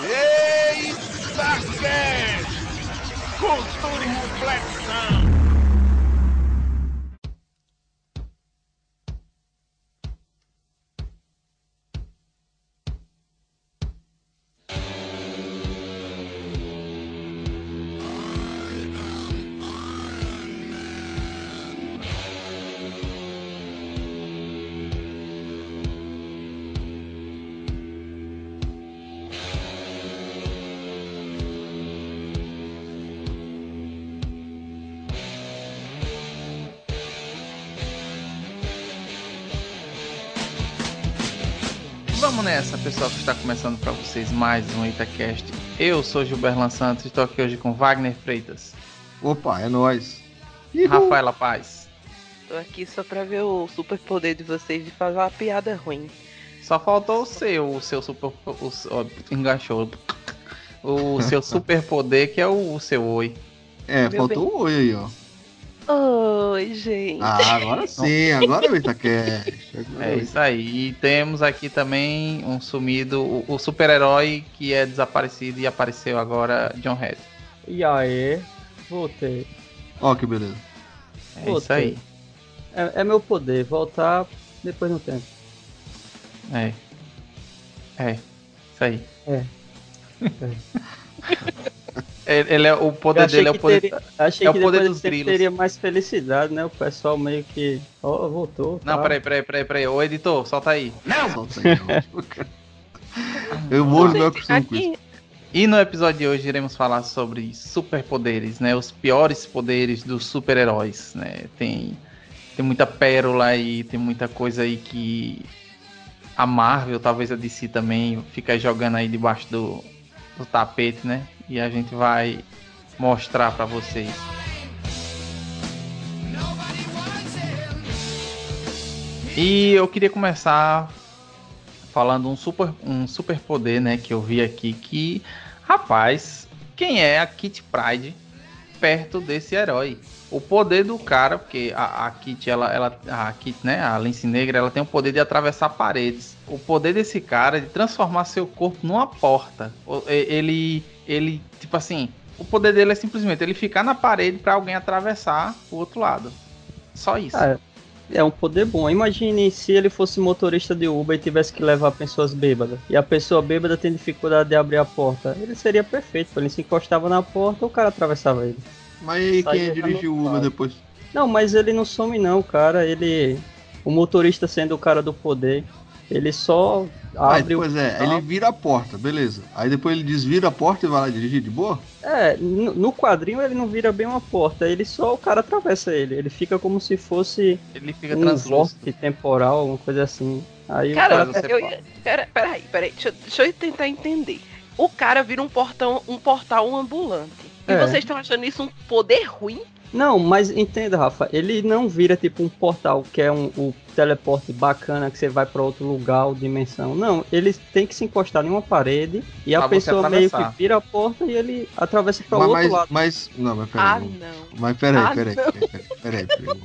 Eita, Cast! Cultura e reflexão! Nessa, pessoal, que está começando para vocês mais um Itacast. Eu sou Gilberto Santos e estou aqui hoje com Wagner Freitas, Opa, é nóis. Rafaela Paz. Tô aqui só pra ver o super poder de vocês de fazer uma piada ruim. Só faltou o seu, o seu super. O, ó, enganchou. O seu super poder, que é o, o seu oi. É, Meu faltou o oi aí, ó. Oi, gente. Ah, agora sim, agora o Itacast. É isso aí. E temos aqui também um sumido, o, o super-herói que é desaparecido e apareceu agora, John Red. E aí, voltei. Ó, que beleza. É Pô, isso aí. É, é meu poder, voltar depois no tempo. É. É. Isso aí. É. Ele, ele é, o poder dele é o poder. teria, achei é o que poder depois dos grilos. teria mais felicidade, né? O pessoal meio que. Ó, voltou. Não, tá. peraí, peraí, peraí, peraí. Ô, editor, solta aí. Solta aí, ótimo, cara. Eu morro meu costume com isso. E no episódio de hoje iremos falar sobre superpoderes, né? Os piores poderes dos super-heróis, né? Tem, tem muita pérola aí, tem muita coisa aí que a Marvel, talvez a DC também, fica jogando aí debaixo do, do tapete, né? E a gente vai mostrar pra vocês. E eu queria começar falando um super um super poder, né, que eu vi aqui que rapaz, quem é a Kit Pride perto desse herói? O poder do cara, porque a, a Kit ela ela a Kit, né, a Lince Negra, ela tem o poder de atravessar paredes. O poder desse cara é de transformar seu corpo numa porta. Ele ele tipo assim, o poder dele é simplesmente ele ficar na parede pra alguém atravessar o outro lado. Só isso. Ah, é um poder bom. Imagine se ele fosse motorista de Uber e tivesse que levar pessoas bêbadas. E a pessoa bêbada tem dificuldade de abrir a porta. Ele seria perfeito. Ele se encostava na porta o cara atravessava ele. Mas aí quem Saía dirigiu o Uber depois? Não, mas ele não some não, cara. Ele. O motorista sendo o cara do poder. Ele só Ah, abre o. pois é, ele vira a porta, beleza. Aí depois ele desvira a porta e vai lá dirigir de boa? É, no no quadrinho ele não vira bem uma porta, ele só o cara atravessa ele. Ele fica como se fosse Ele fica um vórtice temporal, alguma coisa assim. Aí Cara, o cara eu ia. Pera, peraí, peraí. Deixa, eu- deixa eu tentar entender. O cara vira um portão, um portal ambulante. E É. vocês estão achando isso um poder ruim? Não, mas entenda, Rafa, ele não vira tipo um portal que é um, o teleporte bacana que você vai pra outro lugar ou dimensão. Não, ele tem que se encostar em uma parede e a Pra você pessoa meio que vira a porta e ele atravessa pra mas, outro mas, lado. mas- Não, mas peraí. Ah, não. Mas peraí, Ah, peraí, não. peraí, peraí, peraí, peraí.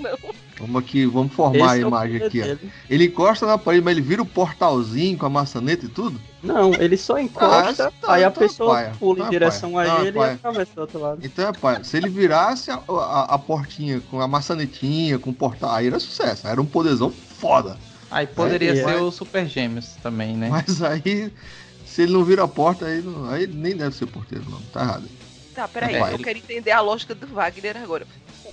Não. Vamos aqui, vamos formar a Esse é o imagem poder aqui, ó. Ele encosta na parede, mas ele vira o portalzinho com a maçaneta e tudo? Não, ele só encosta, Ah, tá, aí a então é pessoa paia. pula Então em é direção paia. a Então é ele e atravessa do outro lado. Então é pai, se ele virasse a, a- a portinha com a maçanetinha, com o portal, aí era sucesso, era um poderzão foda. Aí poderia É, ser é. o Super Gêmeos também, né? Mas aí, se ele não vira a porta, aí, não- aí nem deve ser porteiro, não, tá errado. Tá, peraí. É, eu ele- quero entender a lógica do Wagner agora.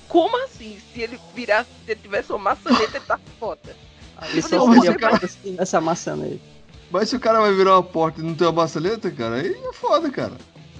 Como assim? Se ele virasse, se ele tivesse uma maçaneta, ele tá foda. Aí Ele mas seria o cara- assim, essa maçaneta. Mas se o cara vai virar uma porta e não tem uma maçaneta, cara, aí é foda, cara.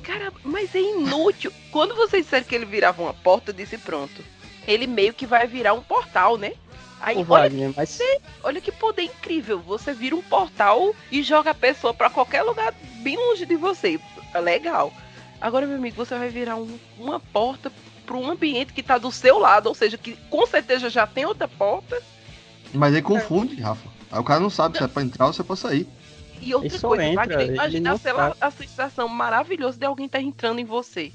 Cara, mas é inútil. Quando vocês disseram que ele virava uma porta, eu disse pronto. Ele meio que vai virar um portal, né? Aí, olha, Wagner, mas olha que poder incrível. Você vira um portal e joga a pessoa pra qualquer lugar bem longe de você. É legal. Agora, meu amigo, você vai virar um- uma porta pra um ambiente que tá do seu lado, ou seja, que com certeza já tem outra porta. Mas aí confunde, Rafa. Aí o cara não sabe se é pra entrar ou se é pra sair. E outra só coisa, entra, Wagner, imagina lá, a sensação maravilhosa de alguém estar entrando em você.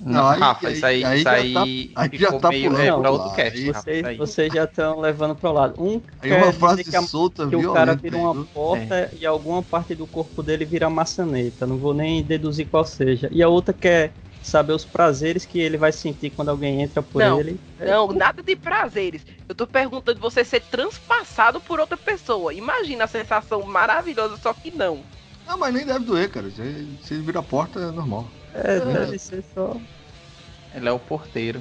Não, Não, aí- Rafa, aí- isso aí, aí isso já aí, tá- aí ficou já tá meio pulando é, pro pra outro cast, Aí- Rafa, Vocês, isso aí. vocês já estão levando pro lado. Um Aí uma frase que, a- solta, que o cara vira uma porta e alguma parte do corpo dele vira maçaneta. Não vou nem deduzir qual seja. E a outra quer saber os prazeres que ele vai sentir quando alguém entra por Não, ele. Não, nada de prazeres. Eu tô perguntando de você ser transpassado por outra pessoa. Imagina a sensação maravilhosa, só que não. Não, mas nem deve doer, cara. Se se ele vira a porta, é normal. É, deve ser só. Ele é o porteiro.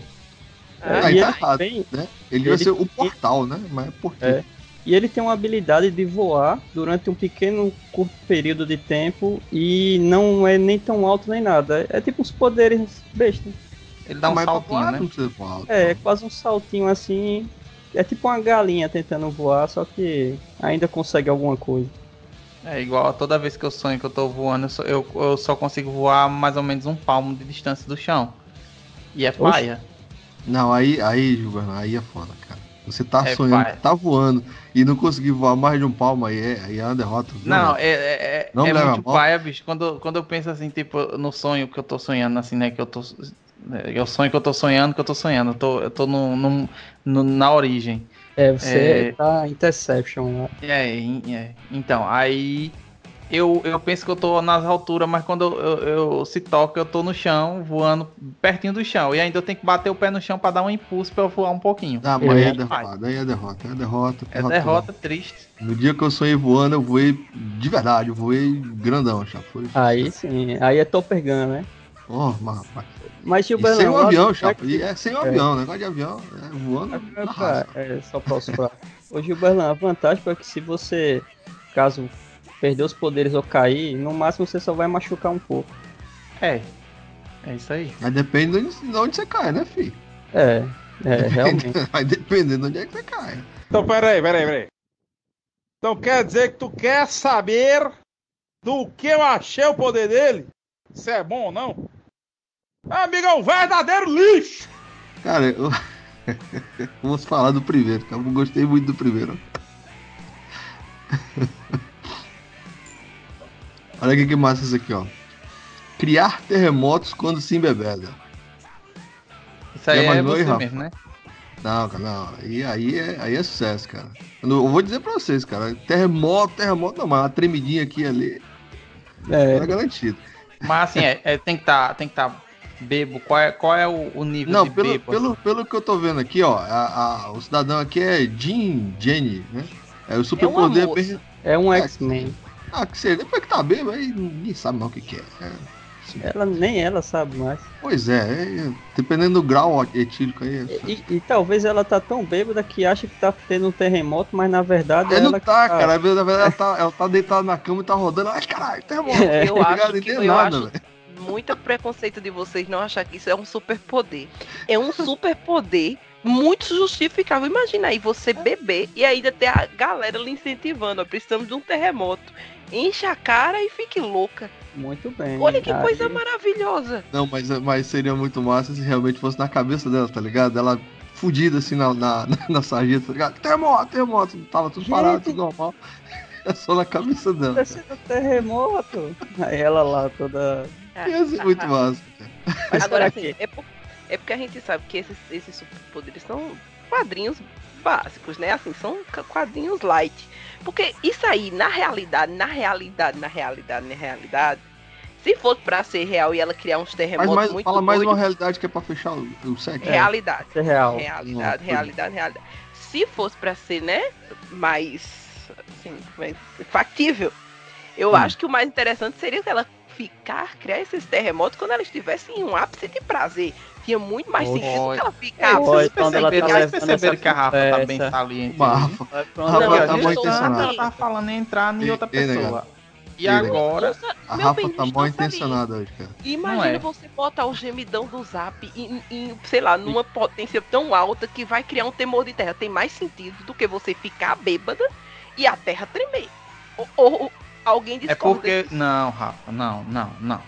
É, Aí tá ele errado, tem- né? Ele vai Ele- ser o portal, né? Mas é porteiro. É. E ele tem uma habilidade de voar durante um pequeno curto período de tempo e não é nem tão alto nem nada. É tipo uns poderes bestas. Ele dá um mas pra saltinho, voar né? voar. É, quase um saltinho assim. É tipo uma galinha tentando voar, só que ainda consegue alguma coisa. É igual a toda vez que eu sonho que eu tô voando, eu só, eu, eu só consigo voar mais ou menos um palmo de distância do chão. E é paia. Não, aí, aí, Gilberto, aí é foda, cara. Você tá É, sonhando, pai. tá voando e não conseguir voar mais de um palmo aí é, aí é uma derrota. viu, Não, velho? é, é, é, Não é me leva muito paia, bicho. Quando, quando eu penso assim, tipo, no sonho que eu tô sonhando, assim, né? Que eu tô. Eu sonho que eu tô sonhando, que eu tô sonhando. Eu tô, eu tô no, no- no- na origem. É, você É. tá Interception lá. É, é. Então, aí eu, eu penso que eu tô nas alturas, mas quando eu, eu, eu se toca, eu tô no chão, voando pertinho do chão. E ainda eu tenho que bater o pé no chão pra dar um impulso pra eu voar um pouquinho. Ah, mas aí é É, derrota, aí é derrota, é derrota. É derrota triste. No dia que eu sonhei voando, eu voei de verdade, eu voei grandão, já foi. Aí sim, aí é Topper Gun, né? Oh, mas, rapaz. Mas E Gilberto, sem o avião, já chapa. que- E é sem o É. avião, negócio de avião, é voando. É, na raça. é só pra oscilar. Ô Gilberlan, a vantagem é que se você, caso perder os poderes ou cair, no máximo você só vai machucar um pouco. É. É isso aí. Mas depende de onde, de onde você cai, né, filho? É, é, realmente. Vai depender de onde é que você cai. Então, peraí, peraí, peraí. Então quer dizer que tu quer saber do que eu achei o poder dele? Se é bom ou não? Amigo, é um verdadeiro lixo! Cara, eu. Vamos falar do primeiro, cara. Eu gostei muito do primeiro. Olha que, que massa isso aqui, ó. Criar terremotos quando se embebeda. Isso aí Já é aí, você Rafa? mesmo, né? Não, cara, não. Aí, aí, é, aí é sucesso, cara. Eu vou dizer pra vocês, cara. Terremoto, terremoto, não, mas uma tremidinha aqui e ali É, é garantido. Mas assim, é, é- tem que estar tem que tá bebo. Qual é, qual é o, o nível Não, de pelo, bebo? pelo, pelo que eu tô vendo aqui, ó, a- a- o cidadão aqui é Jim Jenny, né? É o superpoder. bem- é um É, X-Men. Ah, que seja, depois que tá bêbado, aí ninguém sabe mais o que, que é. É, assim. Ela nem ela sabe mais. Pois é, é, dependendo do grau etílico aí. é- E, e talvez ela tá tão bêbada que acha que tá tendo um terremoto, mas na verdade Ela ela não tá, que cara. Na verdade, ela tá, ela tá deitada na cama e tá rodando. Ai, caralho, terremoto. É, Eu tá acho que eu nada, acho velho. muito preconceito de vocês não achar que isso é um superpoder. É um superpoder muito justificável. Imagina aí você beber e ainda ter a galera lhe incentivando. Ó, precisamos de um terremoto. Enche a cara e fique louca. Muito bem. Olha que Aí- coisa maravilhosa. Não, mas, mas seria muito massa se realmente fosse na cabeça dela, tá ligado? Ela fudida assim na, na, na sarjeta, tá ligado? Terremoto, terremoto. Tava tudo parado, Gente. tudo normal. É só na cabeça dela. Tá sendo terremoto. Aí ela lá toda. Ia ser muito massa. Mas Agora assim, é, por- é porque a gente sabe que esses, esses superpoderes são quadrinhos básicos, né? Assim, são quadrinhos light. Porque isso aí, na realidade, na realidade, na realidade, na realidade, se fosse pra ser real e ela criar uns Mas terremotos mais, muito fala mais uma doidos, realidade que é pra fechar o, o set. realidade. que é real? Realidade, Não, realidade, realidade. Se fosse pra ser, né, mais assim, mais factível, eu Hum. acho que o mais interessante seria ela ficar, criar esses terremotos quando ela estivesse em um ápice de prazer. Tinha muito mais Oi. sentido que ela É, ficar. Oi, vocês ela tá perceberam, vocês perceberam que a Rafa tá bem saliente. Rafa. Rafa ela tá intencionada. ela tava falando em entrar em outra pessoa. E agora, A Meu Rafa bem, tá mal intencionada hoje, cara. Imagina é. você botar o gemidão do zap em, em, sei lá, numa potência tão alta que vai criar um temor de terra. Tem mais sentido do que você ficar bêbada e a terra tremer. Ou, ou alguém é discorda porque. disso. Não, Rafa, não, não, não.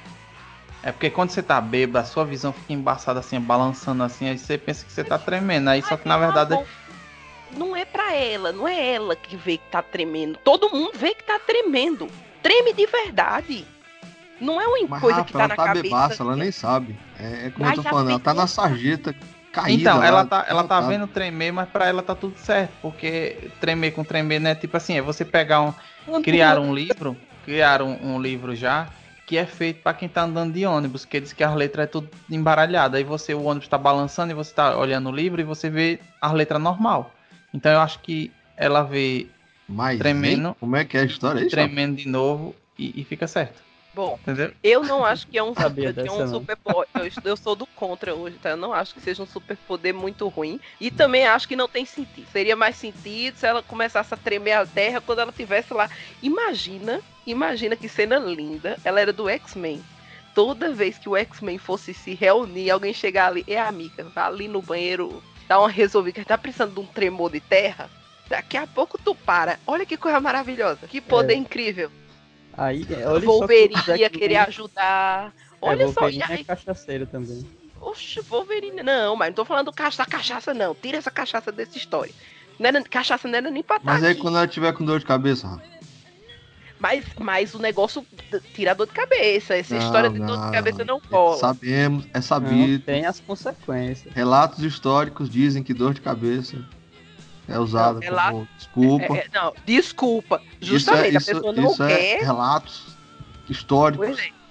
É porque quando você tá bêbado, a sua visão fica embaçada assim, balançando assim, aí você pensa que você tá tremendo. Aí só que na verdade. Não, não é pra ela, não é ela que vê que tá tremendo. Todo mundo vê que tá tremendo. Treme de verdade. Não é uma Mas coisa Rafa, que tá ela na tá cabeça. bebaça, ela nem sabe. É, é como Ai, eu tô falando, ela tá na sarjeta caída. Então, lá, ela tá, ela tá tá- vendo tremer, mas pra ela tá tudo certo. Porque tremer com tremer, né? Tipo assim, é você pegar um. Criar um livro, criar um, um livro já, que é feito pra quem tá andando de ônibus, que diz que as letras é tudo embaralhado. Aí você, o ônibus tá balançando e você tá olhando o livro e você vê as letras normal. Então eu acho que ela vê Mas, tremendo. hein? Como é que é a história aí, tremendo de novo e, e fica certo. Bom, Entendeu? eu não acho que é um, Sabia que é um super eu, est- eu sou do contra hoje, tá? Eu não acho que seja um super poder muito ruim. E também acho que não tem sentido. Seria mais sentido se ela começasse a tremer a terra quando ela tivesse lá. Imagina, imagina que cena linda. Ela era do X-Men. Toda vez que o X-Men fosse se reunir, alguém chegar ali, é amiga, vai ali no banheiro, dá uma resolvida, que tá precisando de um tremor de terra. Daqui a pouco tu para. Olha que coisa maravilhosa. Que poder incrível. Aí, é, olha só que Wolverine o Zack ia querer Snyder- ajudar. É, Olha só, Wolverine e aí, é cachaceiro também. Oxe, Wolverine. Não, mas não tô falando cacha, cachaça, não. Tira essa cachaça dessa história. Não era, cachaça não era nem pra Mas aí aqui. quando ela tiver com dor de cabeça, Rafa. Mas, mas o negócio tira dor de cabeça. Essa Não, história de dor de não. cabeça não cola. Sabemos, é Não, sabido. tem as consequências. Relatos históricos dizem que dor de cabeça é usada Não, como desculpa. É, é, não, desculpa. Isso Justamente, é, a isso, pessoa não isso é quer. relatos históricos. Pois é.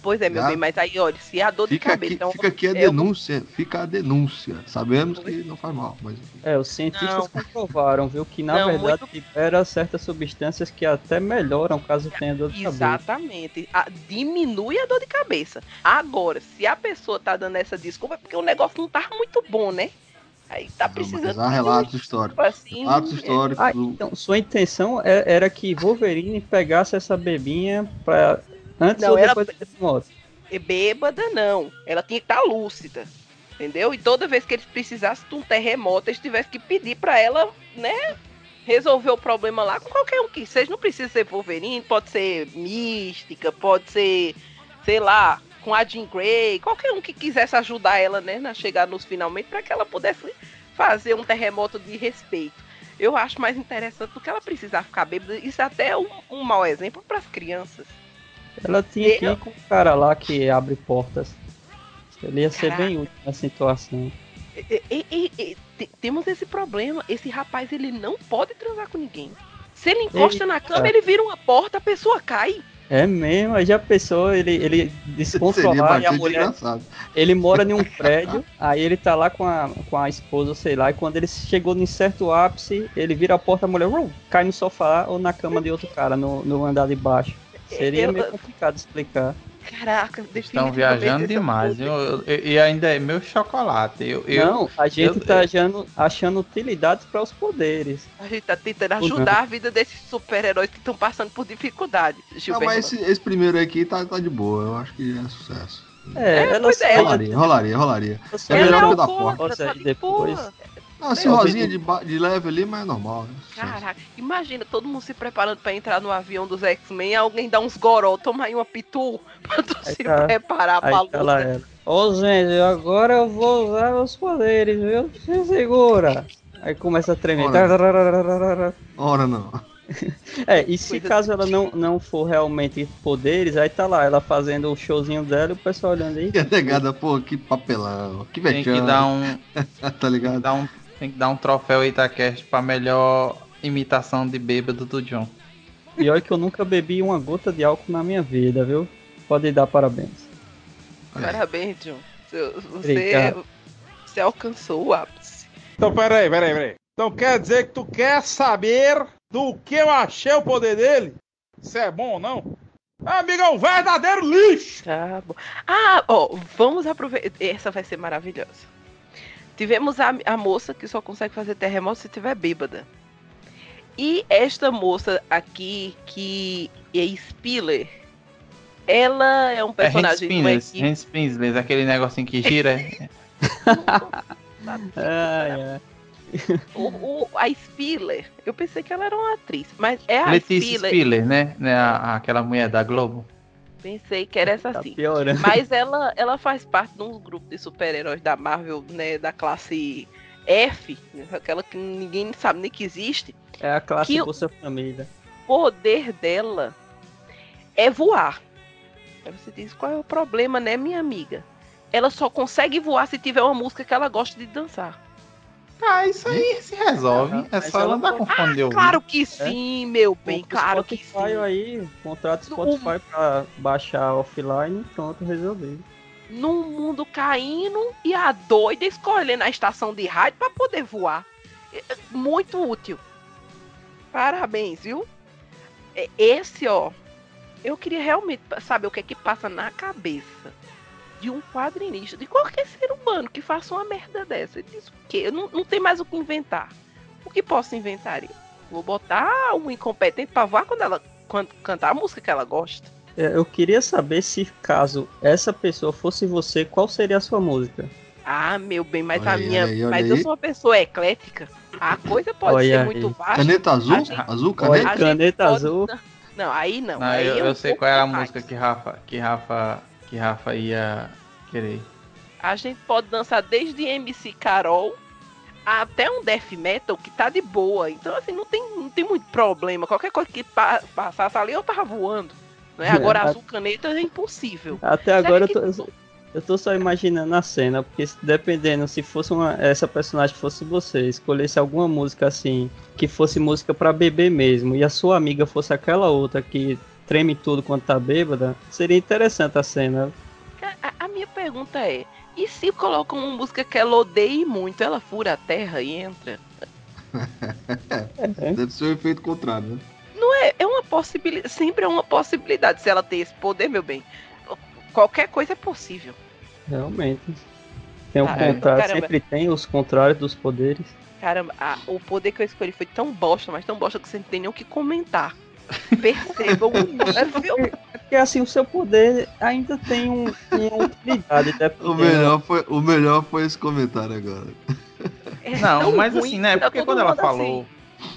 Pois é, meu Já. bem, mas aí, olha, se a dor de Fica cabeça aqui, é um- fica aqui a é um- denúncia, fica a denúncia. Sabemos que não faz mal, mas. É, os cientistas Não. comprovaram, viu, que na Não, verdade libera certas substâncias que até melhoram caso tenha dor de cabeça. Exatamente. A- diminui a dor de cabeça. Agora, se a pessoa tá dando essa desculpa, é porque o negócio não tá muito bom, né? Aí tá Não, precisando. há relatos históricos. assim, Relatos é, históricos. Ah, então, sua intenção é- era que Wolverine pegasse essa bebinha pra... antes Não, ou era- depois da moto. é bêbada, não. Ela tinha que estar lúcida. Entendeu? E toda vez que eles precisassem de um terremoto, eles tivessem que pedir pra ela, né? Resolver o problema lá com qualquer um que seja. Não precisa ser Wolverine, pode ser Mística, pode ser, sei lá, com a Jean Grey, qualquer um que quisesse ajudar ela, né, a chegar nos finalmente, pra que ela pudesse fazer um terremoto de respeito. Eu acho mais interessante do que ela precisar ficar bêbada. Isso é até um, um mau exemplo pras crianças. Ela tinha que ir com o cara lá que abre portas. Ele ia ser Caraca. bem útil na situação. E- e- e- te- temos esse problema. Esse rapaz, ele não pode transar com ninguém. Se ele encosta na cama, ele vira uma porta, a pessoa cai. É mesmo, aí já pensou, ele, ele descontrolar e a mulher. engraçado. Ele mora em um prédio, aí ele tá lá com a, com a esposa, sei lá, e quando ele chegou em certo ápice, ele vira a porta, a mulher uh, cai no sofá ou na cama de outro cara, no, no andar de baixo. Seria Eu- meio complicado de explicar. Caraca, Estão definitivamente viajando é demais. poder. Eu- eu- e ainda é meu chocolate. Eu, eu, Não, a gente eu- tá achando, achando utilidades para os poderes. A gente tá tentando ajudar a vida desses super-heróis que estão passando por dificuldades. Não, mas esse, esse primeiro aqui tá, tá de boa. Eu acho que é sucesso. É, ela pois só é, Rolaria, rolaria, rolaria. é Ela melhor é que o da porta. tá de depois- É, o rosinha de, de leve ali, mas é normal. é sucesso. Caraca, imagina todo mundo se preparando pra entrar no avião dos X-Men, alguém dá uns goró, toma aí uma pitu pra tu Aí se tá- preparar pra Aí tá lá luta. ela. Ô gente, agora eu vou usar os poderes, viu? Se segura. Aí começa a tremer. Ora não. É, e se Coisa caso ela não, não for realmente poderes, aí tá lá, ela fazendo o showzinho dela e o pessoal olhando aí. E a negada, pô, que papelão. Que tem que vexame. dar um, tá ligado? dar um, tem que dar um troféu Itacast pra melhor imitação de bêbado do John. E olha que eu nunca bebi uma gota de álcool na minha vida, viu? Pode dar parabéns. Parabéns, John. Você, você, Obrigado. você alcançou o ápice. Então, peraí, peraí, peraí. Então quer dizer que tu quer saber do que eu achei o poder dele? Se é bom ou não? Amigo, é um verdadeiro lixo! Tá bom. Ah, ó, vamos aproveitar. Essa vai ser maravilhosa. Tivemos a, a moça que só consegue fazer terremoto se tiver bêbada. E esta moça aqui, que é Spiller, ela é um É Hans personagem uma Pinsley, equipe. Hans aquele negocinho que gira. é- Ah, é. O, o- a Spiller, eu pensei que ela era uma atriz, mas é a Letícia Spiller. Spiller, né? né? a- aquela mulher da Globo. Pensei que era essa Tá sim. piorando. Mas ela, ela faz parte de um grupo de super-heróis da Marvel, né, da classe F, aquela que ninguém sabe nem que existe. É a classe Que- Bolsa Família. O poder dela é voar. Aí você diz, qual é o problema, né, minha amiga? Ela só consegue voar se tiver uma música que ela gosta de dançar. Ah, isso aí se resolve. Não, é só ela andar com fone de ouvido. Claro que sim, meu bem, claro que Spotify sim. aí, contrato No- Spotify pra baixar offline e pronto, resolvido. Num mundo caindo e a doida escolhendo a estação de rádio pra poder voar. É, é Muito útil. Parabéns, viu? É, Esse, ó, eu queria realmente saber o que é que passa na cabeça de um quadrinista, de qualquer ser humano que faça uma merda dessa. Ele diz o quê? Eu não, não tem mais o que inventar. O que posso inventar? Eu Vou botar um incompetente pra voar quando ela quando cantar a música que ela gosta. É, Eu queria saber se caso essa pessoa fosse você, qual seria a sua música? Ah, meu bem, mas Olha a aí, minha. aí, mas eu aí. sou uma pessoa eclética. A coisa pode Olha ser aí. muito vasta. Caneta azul? gente- Azul, Olha, caneta? Caneta pode- azul. Não, aí não. Não, aí eu, é eu sei qual era a demais. música que Rafa, que Rafa, que Rafa ia querer. A gente pode dançar desde MC Carol até um death metal que tá de boa. Então, assim, não tem, não tem muito problema. Qualquer coisa que pa- passasse ali, eu tava voando. Né? Agora, É, azul caneta é impossível. Até agora eu que- tô, eu tô só imaginando a cena, porque se- dependendo, se fosse uma, essa personagem fosse você, escolhesse alguma música assim, que fosse música pra beber mesmo, e a sua amiga fosse aquela outra que treme tudo quando tá bêbada, seria interessante a cena. A, a minha pergunta é: e se colocam uma música que ela odeie muito, ela fura a terra e entra? É, Deve ser o efeito contrário, né? É, é uma possibilidade, sempre é uma possibilidade se ela ter esse poder, meu bem. Qualquer coisa é possível. realmente. Tem o Caramba, contrário, caramba. sempre tem os contrários dos poderes. Caramba, a- o poder que eu escolhi foi tão bosta, mas tão bosta que você não tem nem o que comentar. Percebam o nível. Porque assim, o seu poder ainda tem um, uma utilidade, O dependendo. melhor, foi, o melhor foi esse comentário agora. É Não, mas ruim assim, né? tá Porque quando ela mundo falou. assim.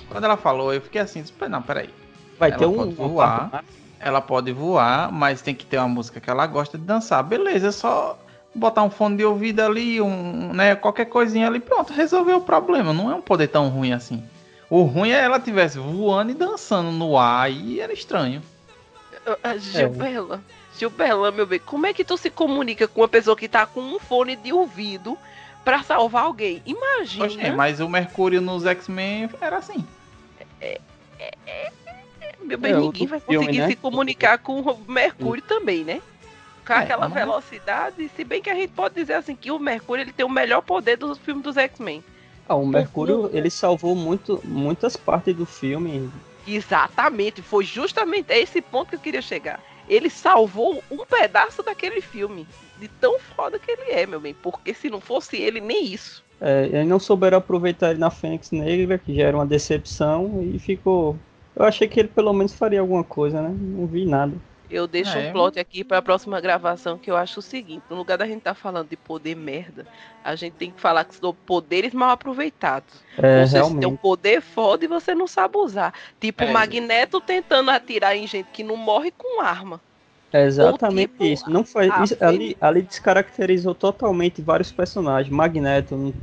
Quando ela falou, eu fiquei assim, não, peraí. Vai ela ter um, pode voar. Ela pode voar, mas tem que ter uma música que ela gosta de dançar. Beleza, é só botar um fone de ouvido ali, um, né, qualquer coisinha ali, pronto, resolveu o problema. Não é um poder tão ruim assim. O ruim é ela tivesse voando e dançando no ar e era estranho. Ah, Gilbela, Gilbela, meu bem, como é que tu se comunica com uma pessoa que tá com um fone de ouvido pra salvar alguém? Imagina. Oxe, mas o Mercúrio nos X-Men era assim. Meu bem, É, ninguém vai filme, conseguir né? se comunicar com o Mercúrio também, né? Com É, aquela velocidade, se bem que a gente pode dizer assim que o Mercúrio ele tem o melhor poder dos filmes dos X-Men. Ah, o Mercúrio, ele salvou muito, muitas partes do filme. Exatamente, foi justamente a esse ponto que eu queria chegar. Ele salvou um pedaço daquele filme, de tão foda que ele é, meu bem, porque se não fosse ele, nem isso. É, eles não souberam aproveitar ele na Fênix Negra, que já era uma decepção, e ficou. Eu achei que ele pelo menos faria alguma coisa, né? Não vi nada. Eu deixo É, um plot aqui para a próxima gravação que eu acho o seguinte: no lugar da gente estar falando de poder merda, a gente tem que falar que são poderes mal aproveitados. É, Ou seja, você tem um realmente. poder foda e você não sabe usar. Tipo É. o Magneto tentando atirar em gente que não morre com arma. É exatamente tipo, isso. Não foi, isso- ali, ali descaracterizou totalmente vários personagens. Magneto, não-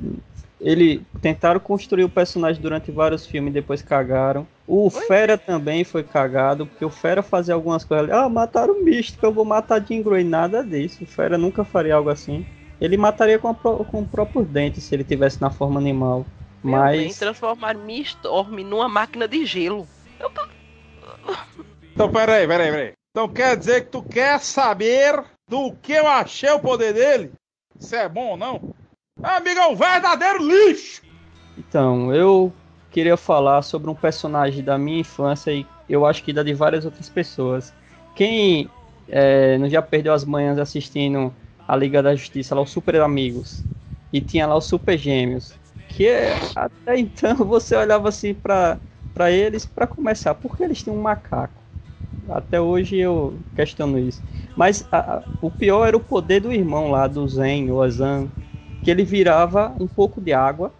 ele tentaram construir o personagem durante vários filmes, depois cagaram. O Pois Fera também foi cagado, porque o Fera fazia algumas coisas. ali, Ah, mataram o Místico, eu vou matar Jean Grey. Nada disso. O Fera nunca faria algo assim. Ele mataria com, a com o próprio dente se ele tivesse na forma animal. Meu bem, Mas transformar Mistorm numa máquina de gelo. Então, peraí, peraí, peraí. Então quer dizer que tu quer saber do que eu achei o poder dele? Se é bom ou não? Amigo, é um verdadeiro lixo! Então, eu queria falar sobre um personagem da minha infância e eu acho que da de várias outras pessoas. Quem é, não já perdeu as manhãs assistindo a Liga da Justiça, lá, os Super Amigos, e tinha lá os Super Gêmeos, que é, até então você olhava assim pra, pra eles, pra começar, porque eles têm um macaco. Até hoje eu questiono isso. Mas a- o pior era o poder do irmão lá, do Zen, o Azan, que ele virava um pouco de água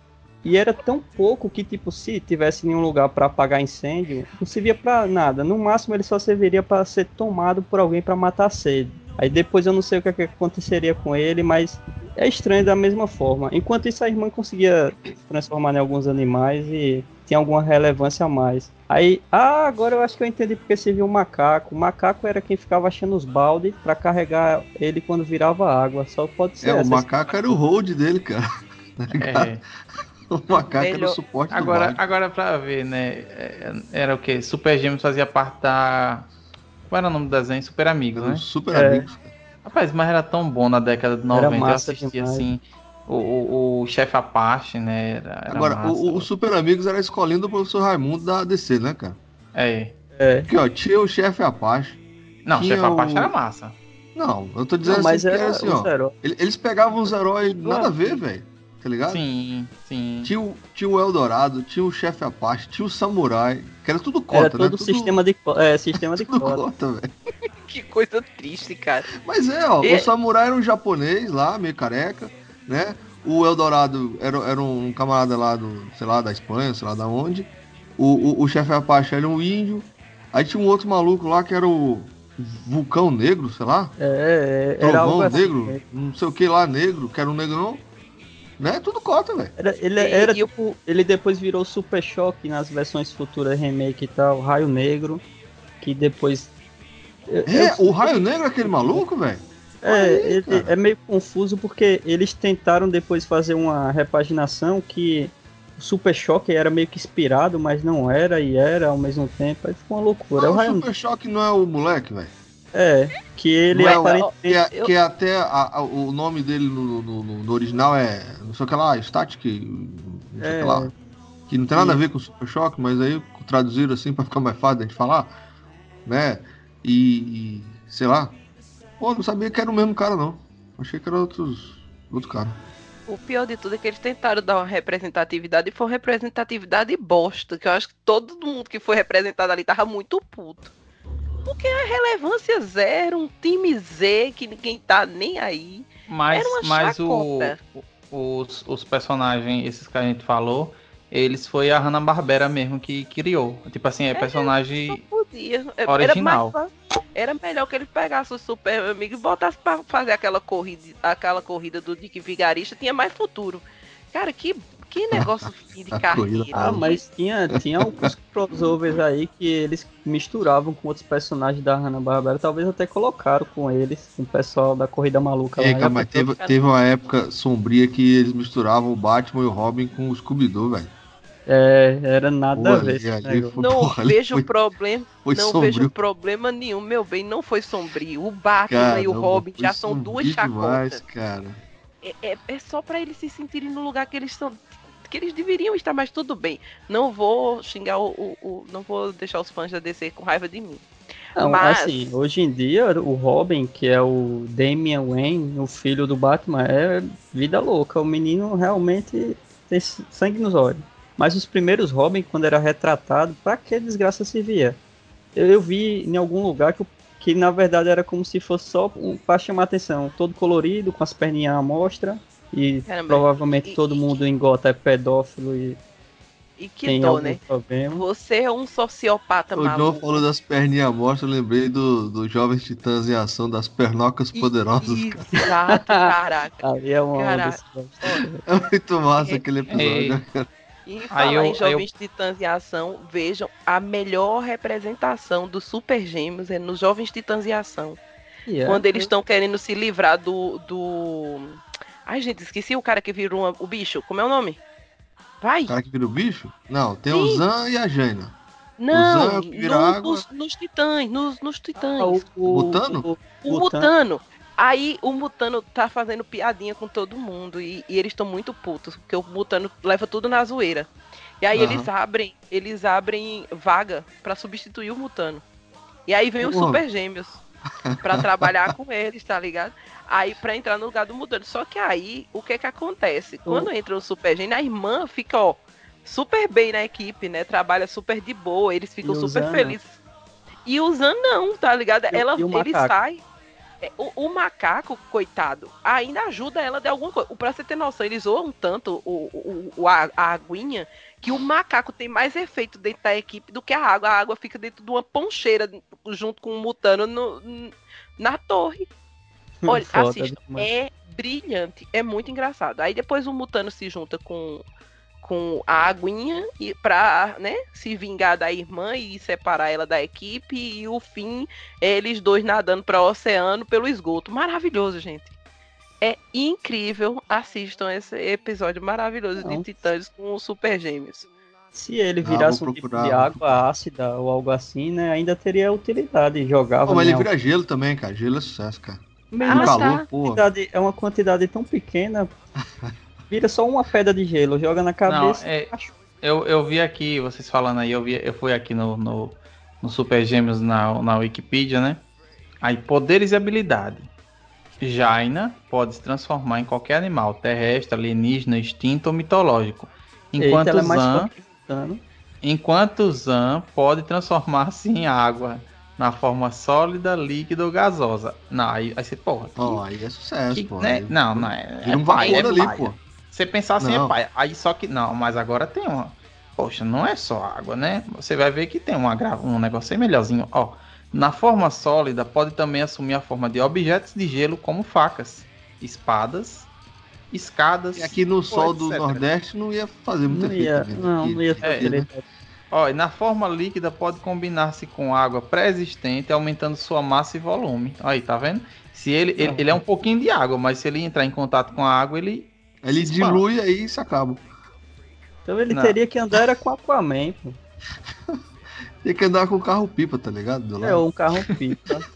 e era tão pouco que, tipo, se tivesse nenhum lugar para apagar incêndio, não servia para nada. No máximo, ele só serviria para ser tomado por alguém para matar a sede. Aí depois eu não sei o que, é que aconteceria com ele, mas é estranho da mesma forma. Enquanto isso, a irmã conseguia se transformar em alguns animais e tinha alguma relevância a mais. Aí, ah, agora eu acho que eu entendi porque se viu o macaco. O macaco era quem ficava achando os baldes para carregar ele quando virava água. Só pode ser. É, o essa macaco era o hold dele, cara. Tá? É. O macaco era o Melhor- suporte do Agora, balde. agora pra ver, né? é, Era o quê? Super Gêmeos fazia parte da. Qual era o nome do desenho? Super Amigos, né? Os super É. amigos. Rapaz, mas era tão bom na década de 90. Eu assistia demais. assim. O, o, o chefe Apache, né? Era, era Agora, massa. o, o Super Amigos era a escolinha do professor Raimundo da DC, né, cara? É. É. Porque, ó, tinha o chefe Apache. Não, o chefe Apache era massa. Não, eu tô dizendo Não, mas assim, que era era assim, os ó. Eles pegavam uns heróis nada a ver, velho. Tá ligado? Sim, sim. Tinha o, tinha o Eldorado, tinha o chefe Apache, tinha o Samurai, que era tudo cota, Era todo né? o Tudo- sistema de, é, sistema de Tudo cota. cota, velho. Que coisa triste, cara. Mas é, ó, E- o Samurai era um japonês lá, meio careca, né? O Eldorado era, era um camarada lá do, sei lá, da Espanha, sei lá da onde. O, o, o chefe Apache era um índio. Aí tinha um outro maluco lá que era o Vulcão Negro, sei lá. É, é, era algo Trovão assim. Negro, né? não sei o que lá, negro, que era um negrão. Né? Tudo cota, velho. Ele, era e tipo, ele depois virou Super Choque nas versões futuras remake e tal, Raio Negro, que depois. eu- É, eu- o Raio Negro é aquele maluco, velho? É, ele- é meio confuso porque eles tentaram depois fazer uma repaginação que o Super Choque era meio que inspirado, mas não era e era ao mesmo tempo. Aí ficou uma loucura. É o Super Choque não é o moleque, velho. É, que ele Não é aparentemente. Que, é, que é até a- a- o nome dele no, no- no- original é. Não sei o que lá, Static. Não sei o É. que lá. Que não tem nada a ver com o Super Choque, mas aí traduziram assim pra ficar mais fácil gente falar. Né? E. e, sei lá. Pô, não sabia que era o mesmo cara, não. Achei que era outros. Outro cara. O pior de tudo é que eles tentaram dar uma representatividade e foi uma representatividade bosta. Que eu acho que todo mundo que foi representado ali tava muito puto. Porque a relevância zero, um time Z que ninguém tá nem aí. Mas, Era uma mas o, chacota. o- os, os personagens, esses que a gente falou, eles foi a Hanna-Barbera mesmo que criou. Tipo assim, é Só personagem. podia. É- Original. Era, mais fácil- era melhor que ele pegasse o super amigo e botasse pra fazer aquela corrida, aquela corrida do Dick Vigarista, tinha mais futuro. Cara, que, que negócio de carreira. Ah, mas tinha, tinha alguns crossovers aí que eles misturavam com outros personagens da Hanna-Barbera. Talvez até colocaram com eles, com o pessoal da Corrida Maluca cara, mas teve, teve uma época sombria que eles misturavam o Batman e o Robin com o Scooby-Doo, velho. É, era nada a Pô, ver negócio. foi- Não porra, vejo foi- problema, Foi não sombrio. vejo problema nenhum, meu bem, não foi sombrio. O Batman e o Caramba, Robin já são duas chacotas. cara. É, é, é só pra eles se sentirem no lugar que eles são. Que eles deveriam estar, mas tudo bem. Não vou xingar o. o- o- não vou deixar os fãs da DC com raiva de mim. Não, Mas- assim, hoje em dia o Robin, que é o Damian Wayne, o filho do Batman, é vida louca. O menino realmente tem sangue nos olhos. Mas os primeiros Robin, quando era retratado, pra que desgraça se via? Eu, eu vi em algum lugar que, o- que na verdade era como se fosse só um, pra chamar atenção. Todo colorido, com as perninhas à mostra. E Caramba, provavelmente e- todo e- mundo em Gota é pedófilo e E que tem dó, algum né? problema. Você é um sociopata O João maluco. falou das perninhas mostras, eu lembrei do, do Jovens Titãs em Ação, das pernocas E- poderosas. Exato, caraca. Ali é uma Caraca. É muito massa É- aquele episódio. E falar eu- em Jovens Titãs em Ação, vejam, a melhor representação dos Super Gêmeos é nos Jovens Titãs em Ação. E é, Quando eles estão querendo se livrar do, do. Ai, gente, esqueci o cara que virou uma- o bicho. Como é o nome? Vai! O cara que vira o bicho? Não, tem o Sim. Zan e a Jaina. Não! Zan no- nos, nos titãs, nos, nos titãs. Ah, o, o, Mutano? o- O Mutano. Mutano. Aí o Mutano tá fazendo piadinha com todo mundo. E, e eles estão muito putos, porque o Mutano leva tudo na zoeira. E aí Aham. eles abrem, eles abrem vaga pra substituir o Mutano. E aí vem os. Super Gêmeos pra trabalhar com eles, tá ligado? Aí pra entrar no lugar do Mutano. Só que aí, o que que acontece? Quando entra o Super Gêmeo, a irmã fica, ó, super bem na equipe, né? Trabalha super de boa, eles ficam E super né? felizes. E o Zan não, tá ligado? E Ela, e ele sai. É, O, o macaco, coitado, ainda ajuda ela de alguma coisa. Pra você ter noção, eles zoam tanto o, o, a, a aguinha que o macaco tem mais efeito dentro da equipe do que a água. A água fica dentro de uma poncheira junto com o mutano no- na torre. Olha, Foda assista. É brilhante. É muito engraçado. Aí depois o Mutano se junta com, com a aguinha e pra, né, se vingar da irmã e separar ela da equipe e o fim é eles dois nadando para o oceano pelo esgoto. Maravilhoso, gente. É incrível. Assistam esse episódio maravilhoso Não. de Titãs com os Super Gêmeos. Se ele Ah, virasse vou um tipo de água ácida ou algo assim, né? Ainda teria utilidade. Jogava. Mas ele vira gelo também, cara. Gelo é sucesso, cara. Mesmo Ah, calor, tá. é uma quantidade tão pequena. Vira só uma pedra de gelo, joga na Não, cabeça. é, acho- eu, eu vi aqui, vocês falando aí, eu, vi, eu fui aqui no, no, no Super Gêmeos na, na Wikipedia, né? Aí, poderes e habilidade. Jaina pode se transformar em qualquer animal, terrestre, alienígena, extinto ou mitológico. Enquanto Eita, é Zan, Thanos. enquanto Zan pode transformar-se em água, na forma sólida, líquida ou gasosa. Não, aí, aí você, porra. que- Ó, aí é sucesso, que- pô. né? Aí Não, não é. Vira um é paia, vapor é ali, pô. Você pensar assim é paia. Aí só que. Não, mas agora tem uma. Poxa, não é só água, né? Você vai ver que tem uma, gra- um negócio aí melhorzinho. Ó, na forma sólida, pode também assumir a forma de objetos de gelo, como facas, espadas, escadas. E aqui no sol do etc. Nordeste não ia fazer muito Não efeito. ia, né? não, não ia É, fazer. né? Ó, e na forma líquida pode combinar-se com água pré-existente, aumentando sua massa e volume. Aí, tá vendo? Se ele, ele, ele é um pouquinho de água, mas se ele entrar em contato com a água, ele. Ele dilui aí e se acaba. Então ele Não. teria que andar era com Aquaman, pô. Tem que andar com o carro pipa, tá ligado? Do É, um carro pipa.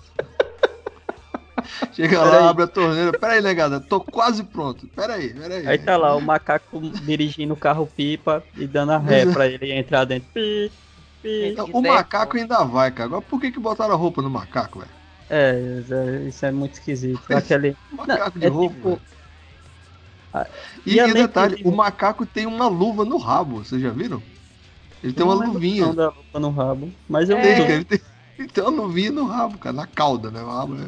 Chega Pera lá, aí. abre a torneira. Pera aí, negada, tô quase pronto. Pera aí, pera aí. Aí tá lá o macaco dirigindo o carro pipa e dando a ré pra ele entrar dentro. Pi, pi. Então, o macaco ainda vai, cara. Agora por que, que botaram a roupa no macaco, velho? É, é, isso é muito esquisito. Aquele. Macaco Não, de é roupa. tipo- E, e e além detalhe, de- o macaco tem uma luva no rabo, vocês já viram? Ele tem uma luvinha. não da luva no rabo. Mas eu É. Cara, ele, tem, ele tem uma luvinha no rabo, cara, na cauda, né? O rabo é-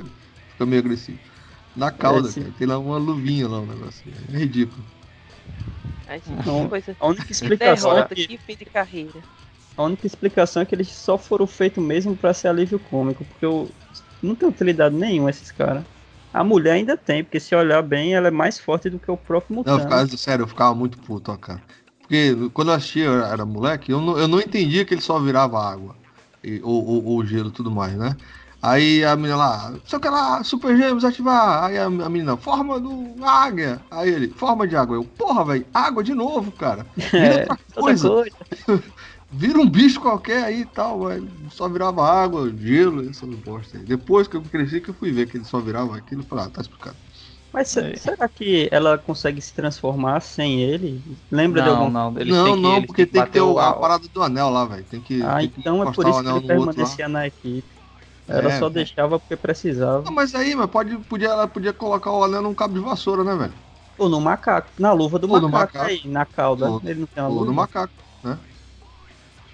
fica meio agressivo. Na cauda, Esse- cara, tem lá uma luvinha lá, um negócio. É ridículo. Ai, coisa. A única explicação é Derrota, que, que fim de carreira. a única explicação é que eles só foram feitos mesmo pra ser alívio cômico, porque eu, não tem utilidade nenhuma esses caras. A mulher ainda tem, porque se olhar bem, ela é mais forte do que o próprio Não, eu Mutano. ficava, sério, eu ficava muito puto, ó, cara. Porque quando eu assistia, eu era moleque, eu não, eu não entendia que ele só virava água. E, ou, ou, ou gelo e tudo mais, né? Aí a menina lá, só que lá, Super Gêmeos ativar. Aí a, a menina, forma do águia. Aí ele, forma de água. Eu, porra, velho, água de novo, cara. É, outra outra coisa. Vira um bicho qualquer aí e tal, velho. Só virava água, gelo, essa bosta aí. Depois que eu cresci, que eu fui ver que ele só virava aquilo, eu falei, ah, tá explicado. Mas É. será que ela consegue se transformar sem ele? Lembra de Não, algum. não, eles não, que, não, eles porque tem que ter o- a parada do anel lá, velho. Tem que. Ah, tem que então é por isso que ele permanecia na equipe. Ela É, só deixava porque precisava. Não, mas aí, mas pode, podia, ela podia colocar o anel num cabo de vassoura, né, velho? Ou no macaco, na luva do Ou macaco, macaco. aí, na cauda. Ou- ele não tem uma Ou luva. no macaco. E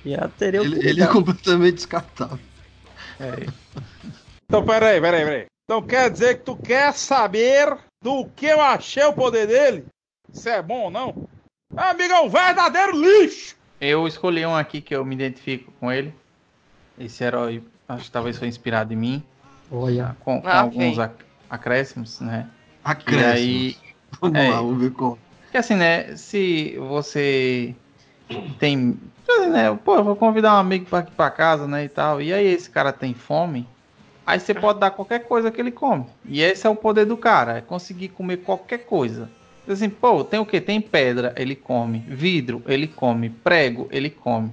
ela teria Ele, ele é completamente descartável. É, Então, peraí, peraí, peraí. Então quer dizer que tu quer saber do que eu achei o poder dele? Se é bom ou não? Amigo, é um verdadeiro lixo! Eu escolhi um aqui que eu me identifico com ele. Esse herói, acho que talvez foi inspirado em mim, Olha. com, com Ah, alguns ac- acréscimos, né? E Acréscimo. aí, Vamos é. lá, vamos ver como. Porque assim, né? Se você tem. Né, pô, eu vou convidar um amigo pra aqui pra casa, né? E tal. E aí esse cara tem fome. Aí você pode dar qualquer coisa que ele come. E esse é o poder do cara, é conseguir comer qualquer coisa. Assim, pô, tem o que? Tem pedra, ele come. Vidro, ele come. Prego, ele come.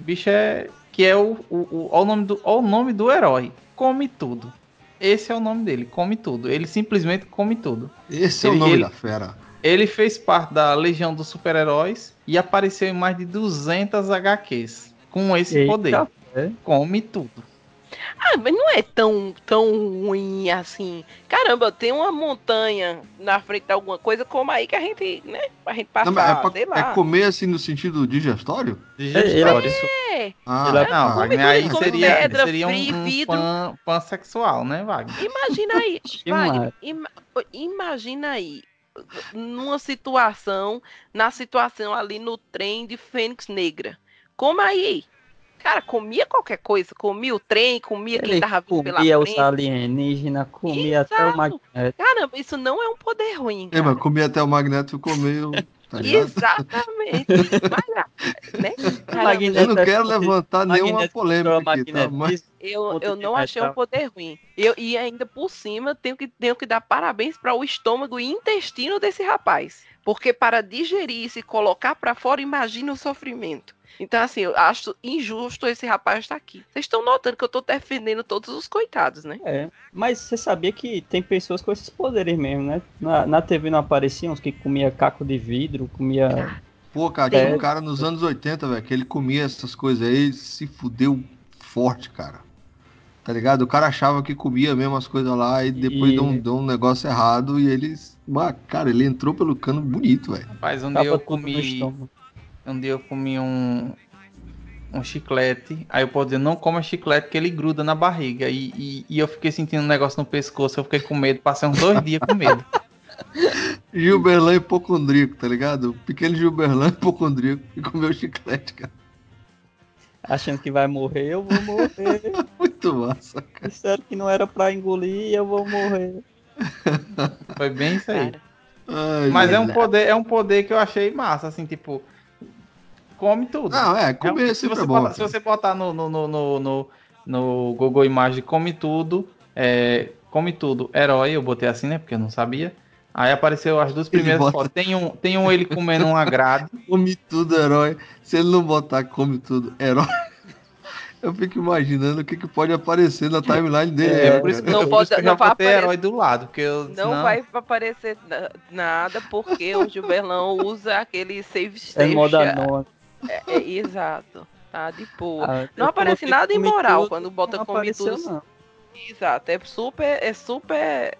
O bicho é. Que é o, o, o, o, nome do, o nome do herói. Come tudo. Esse é o nome dele, come tudo. Ele simplesmente come tudo. Esse é o Ele- nome ele- da fera. Ele fez parte da Legião dos Super-Heróis e apareceu em mais de 200 HQs com esse Eita, poder. é. Come tudo. Ah, mas não é tão, tão ruim assim. Caramba, tem uma montanha na frente de alguma coisa, como aí que a gente, né? A gente Não, mas passar, é, pra- sei lá. é comer assim no sentido digestório? Digestório. É, Ah, é- Não, tá. Wagner, aí seria, pedra, seria um, um pan, pansexual, né, Wagner? imagina aí. Wagner, ima- imagina aí, numa situação, na situação ali no trem de Fênix Negra. Como aí? Cara, comia qualquer coisa, comia o trem, comia quem Ele tava vindo pela comia os frente. alienígenas, comia até o Exato. Magneto. Caramba, isso não é um poder ruim. É, cara. mas comer até o Magneto meio tá? Exatamente. Mas, ah, né? Eu não quero levantar nenhuma polêmica aqui, tá? Mas. Eu, eu não achei um poder ruim. Eu, e ainda por cima, tenho que, tenho que dar parabéns para o estômago e intestino desse rapaz. Porque para digerir isso e colocar para fora, imagina o sofrimento. Então, assim, eu acho injusto esse rapaz estar aqui. Vocês estão notando que eu tô defendendo todos os coitados, né? É, mas você sabia que tem pessoas com esses poderes mesmo, né? Na, na TV não apareciam uns que comia caco de vidro, comia. Pô, cara, tinha um cara nos anos 80, velho, que ele comia essas coisas aí e se fudeu forte, cara. Tá ligado? O cara achava que comia mesmo as coisas lá e depois E- deu, um, deu um negócio errado e ele. Mas, cara, ele entrou pelo cano bonito, velho. Rapaz, um dia Tava eu comi. Um dia eu comi um. Um chiclete. Aí eu posso dizer, não coma chiclete que ele gruda na barriga. E, e, e eu fiquei sentindo um negócio no pescoço. Eu fiquei com medo. Passei uns dois dias com medo. Gilberlan hipocondríaco, tá ligado? Pequeno Gilberlan hipocondríaco e comeu chiclete, cara. Achando que vai morrer, eu vou morrer. Muito massa, cara. Disseram que não era pra engolir, eu vou morrer. Foi bem isso aí. Ai, Mas é um poder, é um poder que eu achei massa, assim, tipo. Come tudo. Não, é, comer Realmente, se, você é bom. botar, se você botar no, no, no, no, no, no Google Imagem come tudo, é, come tudo, herói, eu botei assim, né? Porque eu não sabia. Aí apareceu as duas primeiras bota- fotos. Tem um, tem um ele comendo uma grade. Come tudo, herói. Se ele não botar come tudo, herói. Eu fico imaginando o que, que pode aparecer na timeline dele. É, né, por isso que? Não pode- não vai aparecer. herói do lado. Porque eu, Não senão- vai aparecer na- nada porque o Gilberlão usa aquele save É station. moda. É, é, exato. Tá de boa. Ah, Não aparece nada imoral tudo, quando bota come tudo. não. Exato. É super. É super.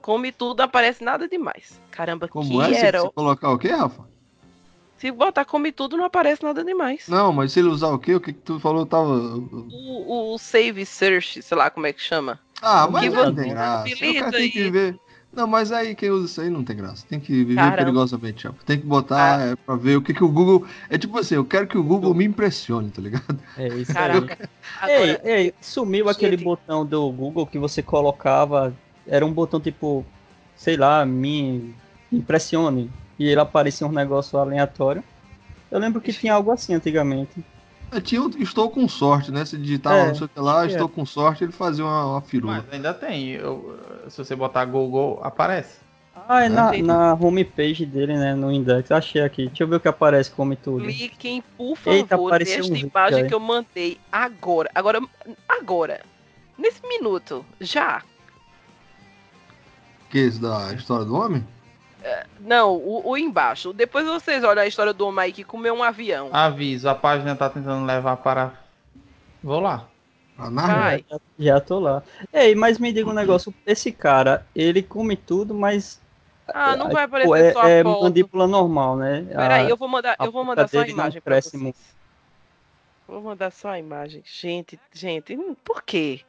Come tudo, não aparece nada demais. Caramba, Como que é? Se era. você colocar o quê, Rafa? Se botar come tudo, não aparece nada demais. Não, mas se ele usar o quê? O que, que tu falou tava. O, o save search, sei lá como é que chama. Ah, mas Que não tem graça. Que ver. Não, mas aí quem usa isso aí não tem graça. Tem que viver Caramba. perigosamente, Chapo. Tem que botar Ah. é, pra ver o que, que o Google. É tipo assim, eu quero que o Google me impressione, tá ligado? É isso aí. Caraca. Ei, ei, sumiu aquele botão do Google que você colocava. Era um botão tipo, sei lá, me impressione. E ele aparecia um negócio aleatório. Eu lembro que tinha algo assim antigamente. Eu tinha, estou com sorte, né? Se digitava É, não sei o que lá, é. estou com sorte, ele fazia uma, uma firula. Mas ainda tem. eu- se você botar Google, aparece. Ah, é na, Sim. na homepage dele, né? No index. Achei aqui. Deixa eu ver o que aparece come tudo. cliquem, por favor, Eita, apareceu nesta um imagem aí. que eu mandei agora. Agora, agora. Nesse minuto, já. Que esse da história do homem? Não, o, o embaixo. Depois vocês olham a história do homem aí que comeu um avião. Aviso, a página tá tentando levar para. Vou lá. A Narnia? Vai. Já, já tô lá. Ei, mas me diga um negócio. Esse cara, ele come tudo, mas. Ah, não vai aparecer é, só a é foto. mandíbula normal, né? Peraí, Ah, eu vou mandar, a eu vou mandar só a imagem pra vocês. muito. Vou mandar só a imagem. Gente, gente, hum, por quê?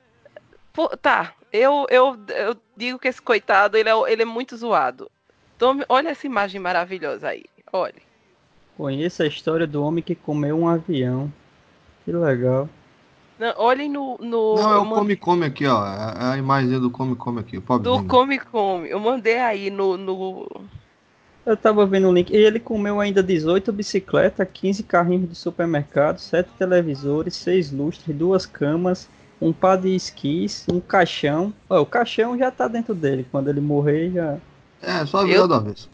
Pô, tá, eu, eu, eu digo que esse coitado, ele é, ele é muito zoado. Tome, olha essa imagem maravilhosa aí. Olha. Conheça a história do homem que comeu um avião. Que legal. Não, olhem no. no Não, é o Come Come aqui, ó. É a imagem do Come Come aqui, o pobre. Do Come Come. Eu mandei aí no. no... Eu tava vendo o link. E ele comeu ainda 18 bicicletas, 15 carrinhos de supermercado, 7 televisores, 6 lustres, duas camas, um par de esquis, um caixão. Ó, o caixão já tá dentro dele. Quando ele morrer, já. É, só virar Eu- do avesso.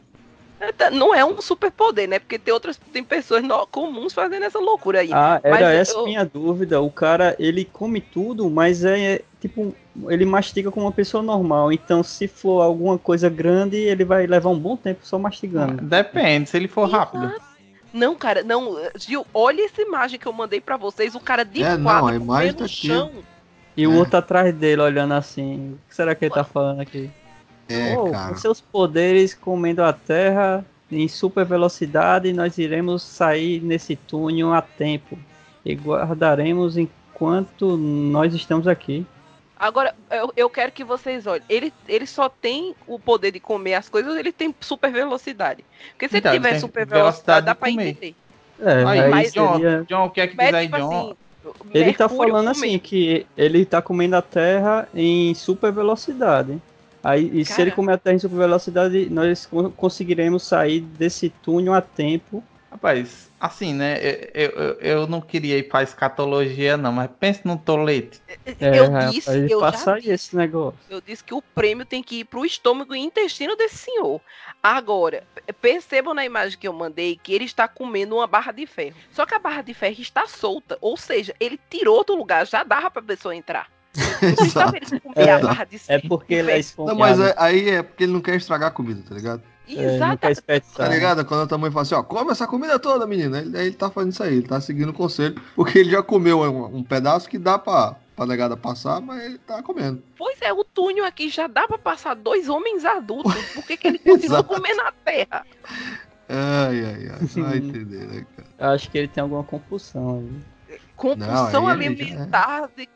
Tá- Não é um superpoder, né? Porque tem outras. Tem pessoas no- comuns fazendo essa loucura aí. Ah, Mas era eu- essa eu- minha dúvida. O cara, ele come tudo, mas é, é, tipo, ele mastiga como uma pessoa normal. Então, se for alguma coisa grande, ele vai levar um bom tempo só mastigando. Depende, se ele for rápido. Não, cara, não. Gil, olha essa imagem que eu mandei pra vocês. O cara de É, não, quatro a imagem tá no aqui. chão. E o É. outro atrás dele, olhando assim. O que será que ele tá falando aqui? É, Oh, cara. com seus poderes comendo a terra em super velocidade, nós iremos sair nesse túnel a tempo e guardaremos enquanto nós estamos aqui. Agora, eu, eu quero que vocês olhem. Ele, ele só tem o poder de comer as coisas ou ele tem super velocidade? Porque se Então, ele tiver super velocidade velocidade, dá pra comer. entender. É, Aí, aí mas John, seria... John, o que é que diz aí, tipo John? assim, Ele tá Mercúrio falando come- assim que ele tá comendo a terra em super velocidade. Aí, e se Cara. ele comer a Terra em super velocidade, nós con- conseguiremos sair desse túnel a tempo. Rapaz, assim, né? Eu, eu, eu não queria ir pra escatologia, não, mas pense no tolete. É, eu rapaz, disse, eu já disse, esse negócio. eu disse que o prêmio tem que ir pro estômago e intestino desse senhor. Agora, percebam na imagem que eu mandei que ele está comendo uma barra de ferro. Só que a barra de ferro está solta, ou seja, ele tirou do lugar, já dava pra pessoa entrar. Não comer a É, barra de É porque ele é Não, esponjado. mas é- aí é porque ele não quer estragar a comida, tá ligado? É, não Exato. Tá espetar. ligado? Quando a tua mãe fala assim, ó, come essa comida toda, menina. Ele- Aí ele tá fazendo isso aí, ele tá seguindo o conselho. Porque ele já comeu um, um pedaço que dá pra, pra negada passar, mas ele tá comendo. Pois é, o túnel aqui já dá pra passar dois homens adultos. Por que, que ele continua Exato. comendo a terra? Ai, ai, ai. Vai entender, né, cara? Eu acho que ele tem alguma compulsão aí. Compulsão Não, aí ele é. alimentar. de-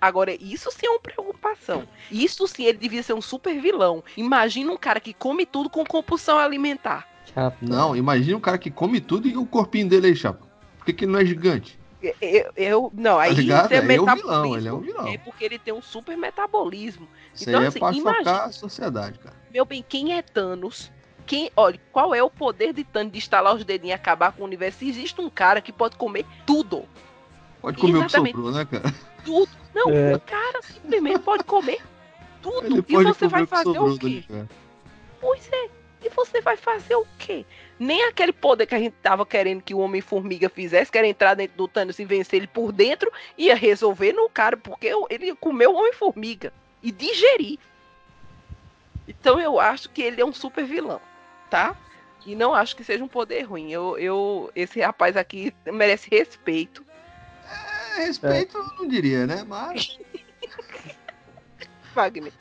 Agora, isso sim é uma preocupação. Isso sim ele devia ser um super vilão. Imagina um cara que come tudo com compulsão alimentar. Chapa. Não, imagina um cara que come tudo e o corpinho dele aí, chapa. Por que, que ele não é gigante? Eu, eu- não, aí ligado? isso é Aí é o vilão, metabolismo. ele é o vilão. É porque ele tem um super metabolismo. Isso Então, aí assim, é pra imagina- a sociedade, cara. Meu bem, quem é Thanos? Quem, olha, qual é o poder de Thanos de estalar os dedinhos e acabar com o universo? Se existe um cara que pode comer tudo. Pode comer Exatamente. o que sobrou, né, cara? Tudo. Não, É. o cara simplesmente pode comer tudo. Ele e você vai o fazer o do quê? Pois é. E você vai fazer o quê? Nem aquele poder que a gente tava querendo que o Homem-Formiga fizesse, que era entrar dentro do Thanos e vencer ele por dentro, ia resolver no cara, porque ele ia comer o Homem-Formiga e digerir. Então eu acho que ele é um super vilão, tá? E não acho que seja um poder ruim. Eu, eu, esse rapaz aqui merece respeito. É, respeito eu não diria, né? Mas. Wagner.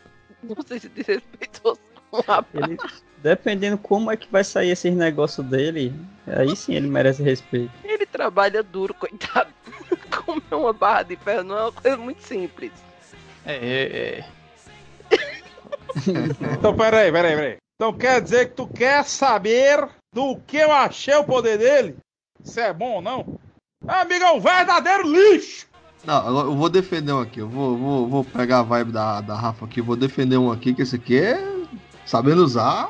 Não sei se desrespeitou um rapaz. Ele, dependendo como é que vai sair esses negócios dele, aí sim ele merece respeito. Ele trabalha duro, coitado. Comer uma barra de ferro não é uma coisa muito simples. É, é, é. Então, peraí, peraí, peraí. Então quer dizer que tu quer saber do que eu achei o poder dele? Se é bom ou não? Amigo, é um verdadeiro lixo! Não, eu vou defender um aqui. Eu vou, vou, vou pegar a vibe da, da Rafa aqui. Vou defender um aqui, que esse aqui é. Sabendo usar,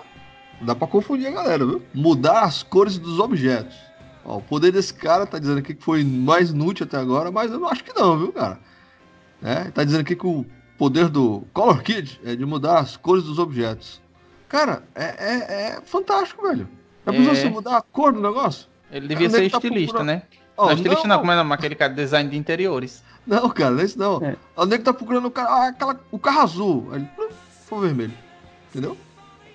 dá pra confundir a galera, viu? Mudar as cores dos objetos. Ó, o poder desse cara tá dizendo aqui que foi mais inútil até agora, mas eu não acho que não, viu, cara? É, tá dizendo aqui que o poder do Color Kid é de mudar as cores dos objetos. Cara, é, é, é fantástico, velho. Já É. pensou se mudar a cor do negócio? Ele devia é ser tá estilista, procurando? né? Ó, não, estilista não, não, como é o? Aquele cara de design de interiores. Não, cara, não é isso não. É. O nego tá procurando o, cara, ah, aquela, o carro azul. Aí ele, "Hum, foi vermelho. Entendeu?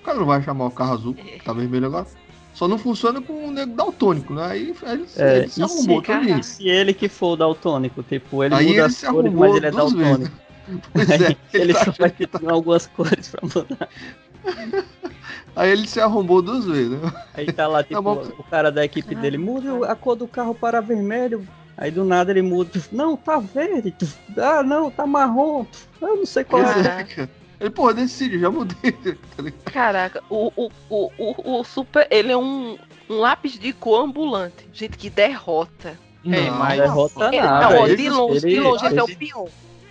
O cara não vai chamar o carro azul, que tá vermelho agora. Só não funciona com o nego daltônico, né? Aí ele, É, ele se e arrumou se, todinho. e se ele que for daltônico, tipo, ele Aí muda ele as cores, mas ele é daltônico. Pois é, ele tá só vai ter algumas cores pra mudar. Aí ele se arrombou duas vezes, né? Aí tá lá, tipo, bom. o cara da equipe dele, muda a cor do carro para vermelho. Aí do nada ele muda, tipo, não, tá verde. Ah, não, tá marrom. Eu não sei qual é. Caraca. Ele, pô, decide, já mudei. tá? Caraca, o, o, o, o, o super. Ele é um, um lápis de cor ambulante. Gente, que derrota. É, Não, mas- derrota Ele- nada. não, ele- de longe, de ele- longe, esse é o ele- pior.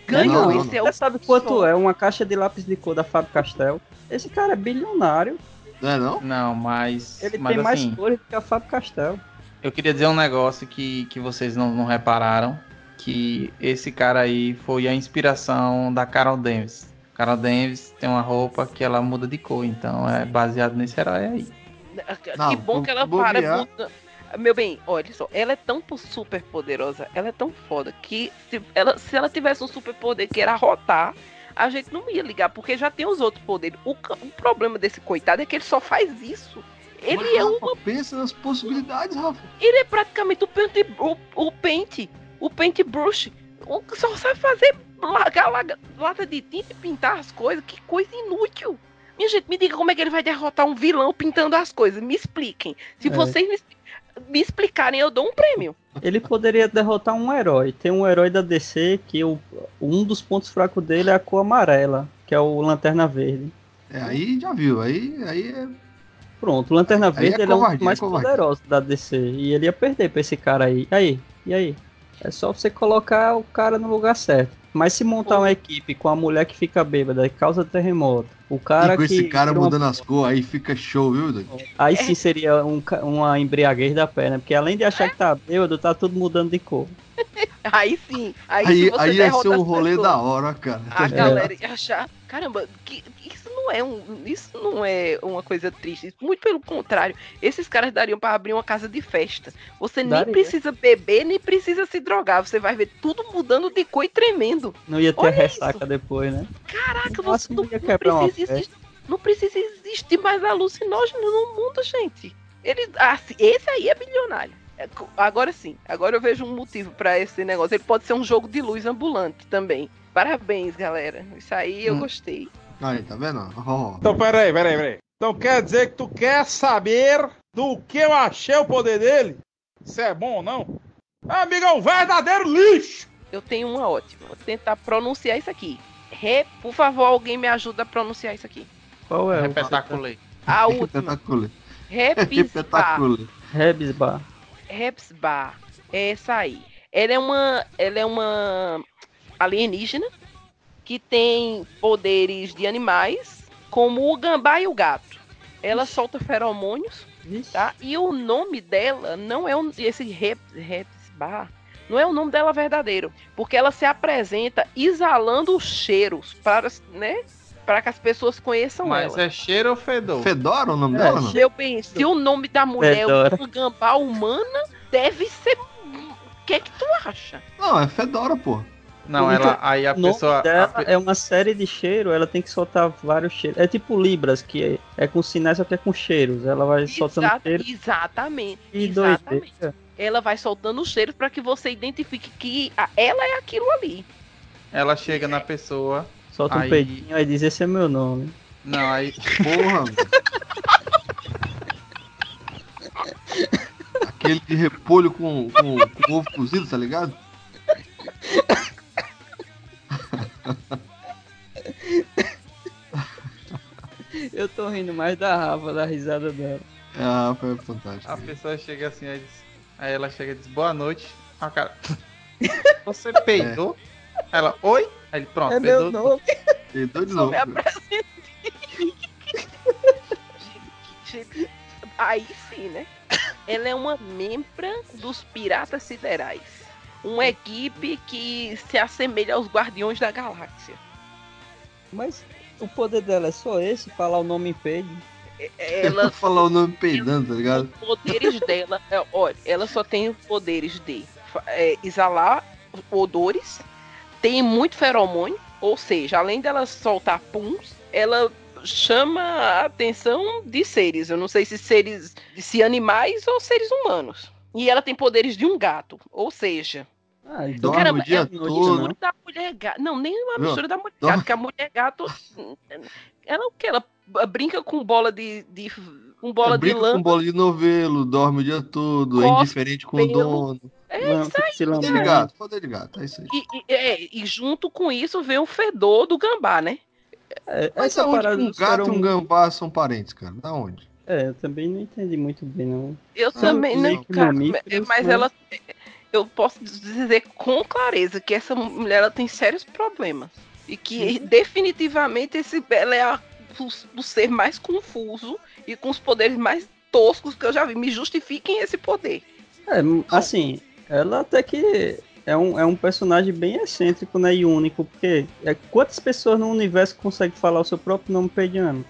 Ganhou, Não, esse é sabe quanto pior. é uma caixa de lápis de cor da Fábio Castel? Esse cara é bilionário. Não é não? Não, mas. Ele mas tem mais assim, cores do que a Fábio Castel. eu queria dizer um negócio que, que vocês não, não repararam. Que esse cara aí foi a inspiração da Carol Davis. Carol Davis tem uma roupa que ela muda de cor, então é baseado nesse herói aí. Não, que bom que ela bobear. para. muda- Meu bem, olha só, ela é tão super poderosa, ela é tão foda que se ela, se ela tivesse um super poder que era rotar, a gente não ia ligar, porque já tem os outros poderes. O, o problema desse coitado é que ele só faz isso. Ele Mas, é um Rafa, Pensa nas possibilidades, Rafa. Ele é praticamente o pente, o, o pente, o pente brush. O que só sabe fazer largar laga- lata de tinta e pintar as coisas. Que coisa inútil. Minha gente, me diga como é que ele vai derrotar um vilão pintando as coisas. Me expliquem. Se É. vocês me, me explicarem, eu dou um prêmio. Ele poderia derrotar um herói. Tem um herói da DC que o, um dos pontos fracos dele é a cor amarela, que é o Lanterna Verde. É, aí já viu, aí, aí é. Pronto, o Lanterna Aí é Verde ele é um covardia, dos mais é poderosos da DC. E ele ia perder pra esse cara aí. E aí? E aí? É só você colocar o cara no lugar certo. Mas se montar uma equipe com a mulher que fica bêbada e causa terremoto, o cara e com que. esse cara uma- mudando as cores, aí fica show, viu, doido? Aí É. sim seria um uma embriaguez da perna, porque além de achar que tá bêbado, tá tudo mudando de cor. Aí sim. Aí, se Aí, você aí ia ser um rolê pessoas, da hora, cara. A galera ia achar, caramba, que, isso não é um, isso não é uma coisa triste. Muito pelo contrário, esses caras dariam pra abrir uma casa de festa. Você nem Daria. precisa beber, nem precisa se drogar. Você vai ver tudo mudando de cor e tremendo. Não ia ter Olha ressaca isso. depois, né? Caraca, você não, não precisa existir, não precisa existir mais alucinógeno no mundo, gente. Ele, assim, esse aí é bilionário. É, Agora sim, agora eu vejo um motivo pra esse negócio. Ele pode ser um jogo de luz ambulante também. Parabéns, galera. Isso aí eu Hum. gostei. Aí, tá vendo? Ó, Então, peraí, peraí, peraí. Então quer dizer que tu quer saber do que eu achei o poder dele? Se é bom ou não? Amigo, é um verdadeiro lixo! Eu tenho uma ótima. Vou tentar pronunciar isso aqui. Re, por favor, alguém me ajuda a pronunciar isso aqui. Qual é? o- Repetaculei. A última. Espetacular. Rebsbar. Repsbar. É essa aí. Ela é uma. Ela é uma alienígena que tem poderes de animais, como o gambá e o gato. Ela solta feromônios, Vixe. tá? E o nome dela não é um, esse Rep, Repsbar. Não é o nome dela verdadeiro, porque ela se apresenta exalando cheiros para, né, para que as pessoas conheçam Mas ela. é cheiro ou fedor? Fedora o nome É, dela, não? Eu pensei, se o nome da mulher é uma gambá humana, deve ser. O que é que tu acha? Não, é Fedora, pô. Não, ela, aí a pessoa. a é uma série de cheiro, ela tem que soltar vários cheiros. É tipo Libras, que é, é com sinais, só que é com cheiros. Ela vai soltando Exata- cheiro exatamente. e exatamente. Ela vai soltando os cheiros para que você identifique que a- ela é aquilo ali. Ela chega na pessoa. Solta um Aí- peidinho aí diz, esse é meu nome. Não, aí. Porra. Aquele de repolho com, com, com ovo cozido, tá ligado? Eu tô rindo mais da Rafa, da risada dela. Ah, foi fantástico. A pessoa chega assim, aí, diz- aí ela chega e diz boa noite. Aí o cara. Você peidou? Ela, oi? Aí ele, pronto, É meu peidou. nome. E doido Só novo. me apresentei. Gente, Aí sim, né? Ela é uma membra dos Piratas Siderais. Uma equipe que se assemelha aos Guardiões da Galáxia. Mas o poder dela é só esse, falar o nome em peido. Ela falar o nome peidando, tá ligado? Os poderes dela, é, olha, ela só tem os poderes de é, exalar odores, tem muito feromônio, ou seja, além dela soltar puns, ela chama a atenção de seres. Eu não sei se seres, se animais ou seres humanos. E ela tem poderes de um gato, ou seja, Ah, então Dorme Caramba, o dia é todo. não. da mulher gato. Não, nem uma mistura da mulher gato, porque a mulher gato. Ela o que? Ela brinca com bola de. de com bola de Brinca lã. com bola de novelo, dorme o dia todo, é Cospe indiferente com o pelo. dono. É Não, isso se Poder de gato, poder de gato, é isso aí. E, e- é, e junto com isso vem o fedor do gambá, né? É, Mas essa parada um gato e um feromônios- gambá são parentes, cara? Da onde? É, eu também não entendi muito bem, não. Eu Ah, também não, cara, mas né? ela. Eu posso dizer com clareza que essa mulher ela tem sérios problemas. E que definitivamente esse, ela é a, o, o ser mais confuso e com os poderes mais toscos que eu já vi. Me justifiquem esse poder. É, assim, ela até que é um, é um personagem bem excêntrico, né, e único, porque é, quantas pessoas no universo conseguem falar o seu próprio nome pediano?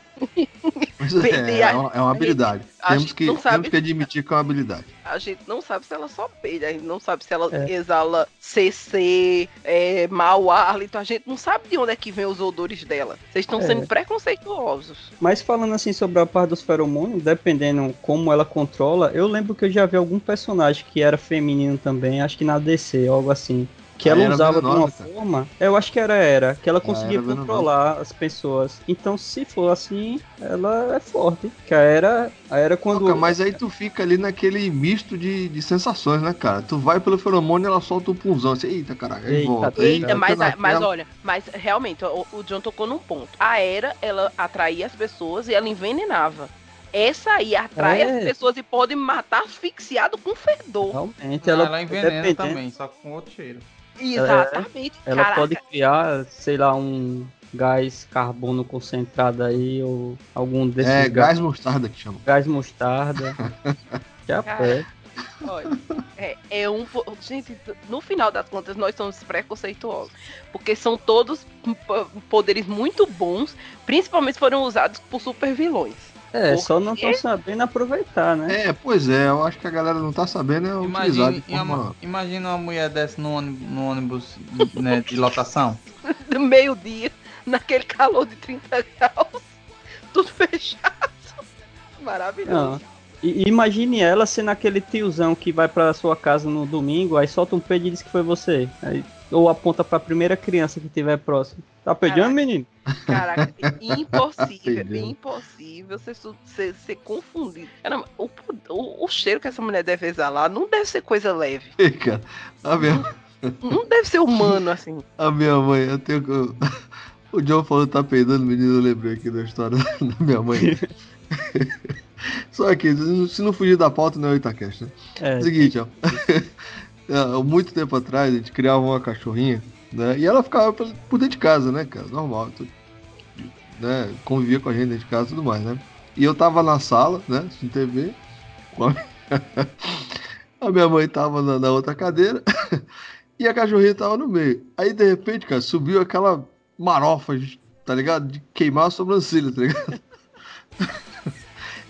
Mas Perdi é, é uma, é uma habilidade. a Temos que, sabe- temos que admitir que é uma habilidade. A gente não sabe se ela só peida, a gente não sabe se ela É. exala CC, é, mau hálito, a gente não sabe de onde é que vem os odores dela. Vocês estão É. sendo preconceituosos. Mas falando assim sobre a parte dos feromônios, dependendo como ela controla, eu lembro que eu já vi algum personagem que era feminino também, acho que na DC, algo assim. Que A ela usava de uma Venenosa, forma. Eu acho que era Era, que ela conseguia Era Venenosa. controlar as pessoas. Então, se for assim, ela é forte. Que a Era. A Era quando. Toca, mas aí tu fica ali naquele misto de, de sensações, né, cara? Tu vai pelo feromônio e ela solta o punzão. Assim, Eita, caralho, aí Eita, volta. Eita, aí, mas, fica mas olha, mas realmente, o, o John tocou num ponto. A Era, ela atraía as pessoas e ela envenenava. Essa aí atrai É. as pessoas e pode matar asfixiado com fedor. Realmente, ela, ela envenena dependendo- também, só com outro cheiro. Exatamente. Ela Caraca, pode criar, sei lá, um gás carbono concentrado aí, ou algum desses É, gás, gás mostarda que chama. gás mostarda. Já Cara. pé. Olha, é, é um. Gente, no final das contas, nós somos preconceituosos. Porque são todos poderes muito bons, principalmente foram usados por super vilões. É, Por só não estão sabendo aproveitar, né? É, pois é, eu acho que a galera não tá sabendo é utilizar Imagine, de forma... imagina uma mulher dessa no ônibus, no ônibus né, de lotação. Do meio-dia, naquele calor de 30 graus, tudo fechado. Maravilhoso. Não. E, e imagine ela sendo aquele tiozão que vai pra sua casa no domingo, aí solta um peido e diz que foi você. Aí, ou aponta pra primeira criança que tiver próximo. Tá Caraca. menino? Caraca, impossível, impossível ser, su- ser, ser confundido. Caramba, o, o, o cheiro que essa mulher deve exalar não deve ser coisa leve. Cara, a minha, Não deve ser humano, assim. a minha mãe, eu tenho que... O John falou que tá peidando, menino, eu lembrei aqui da história da minha mãe. Só que, se não fugir da pauta, não é o Itacast, né? É, Seguinte, ó. Há muito tempo atrás, a gente criava uma cachorrinha, né? E ela ficava por dentro de casa, né, cara? Normal. tu- Né? Convivia com a gente dentro de casa e tudo mais, né? E eu tava na sala, né? Assistindo TV. Com a... a minha mãe tava na, na outra cadeira. e a cachorrinha tava no meio. Aí, de repente, cara, subiu aquela marofa, tá ligado? De queimar a sobrancelha, tá ligado?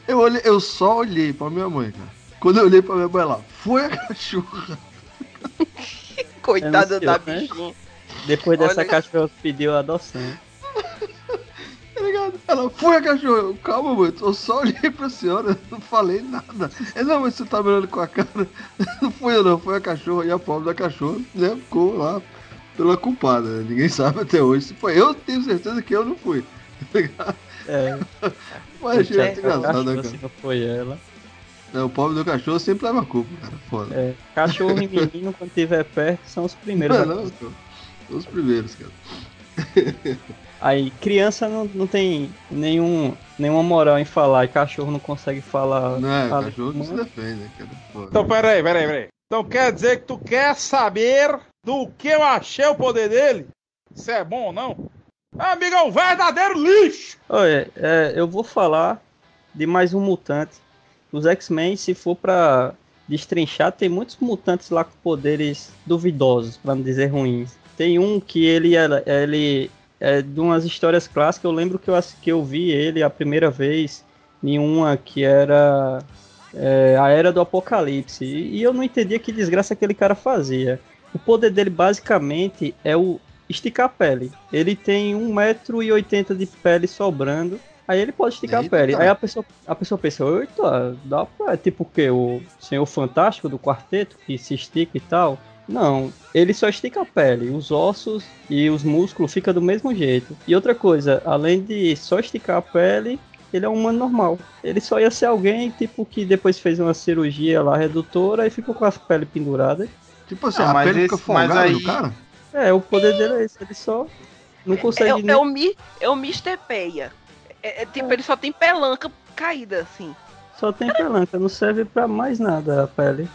Eu, olhei, eu só olhei pra minha mãe, cara. Quando eu olhei pra minha mãe lá, foi a cachorra. Coitada da Denunciou, né? bichinha. Depois dessa Olha- cachorra pediu adoção. Tá ligado? Ela foi a cachorra. Eu, Calma, mãe, eu só olhei pra senhora, eu não falei nada. É, não, mas você tá me olhando com a cara. Não foi eu não, foi a cachorra. E a pobre da cachorra, né, ficou lá pela culpada. né? Ninguém sabe até hoje se foi. Eu tenho certeza que eu não fui. Tá ligado? É, Mas achei a muito engraçado, né, cachorra, se cara? não foi ela. É, o pobre do cachorro sempre leva a culpa, cara. Foda. É, cachorro e menino, quando tiver perto, são os primeiros. Não, a- não, cara. Os primeiros, cara. Aí, criança não, não tem nenhum, nenhuma moral em falar, e cachorro não consegue falar. Não é, fala cachorro não se defende, né, cara. Foda. Então, peraí, peraí, peraí. Então quer dizer que tu quer saber do que eu achei o poder dele? Se é bom ou não? Amigo, é um verdadeiro lixo! Olha, é, eu vou falar de mais um mutante. Os X-Men, se for pra destrinchar, tem muitos mutantes lá com poderes duvidosos, pra não dizer ruins. Tem um que ele, ele é de umas histórias clássicas. Eu lembro que eu, que eu vi ele a primeira vez em uma que era é, a Era do Apocalipse. E, e eu não entendia que desgraça aquele cara fazia. O poder dele basicamente é o esticar a pele. Ele tem 1,80m de pele sobrando. Aí ele pode esticar Eita, a pele. Aí a pessoa, a pessoa pensa, eita, dá pra. é Tipo o quê? O Senhor Fantástico do quarteto que se estica e tal. Não, ele só estica a pele, os ossos e os músculos ficam do mesmo jeito. E outra coisa, além de só esticar a pele, ele é um humano normal. Ele só ia ser alguém, tipo, que depois fez uma cirurgia lá redutora e ficou com a pele pendurada. Tipo assim, Ah, a mas pele fica esse- mas aí- cara? É, o poder dele é esse, ele só não consegue É, nem... é o, Mi- é o Mr. Peia. É, é tipo, ele só tem pelanca caída, assim. Só tem pelanca, não serve pra mais nada a pele.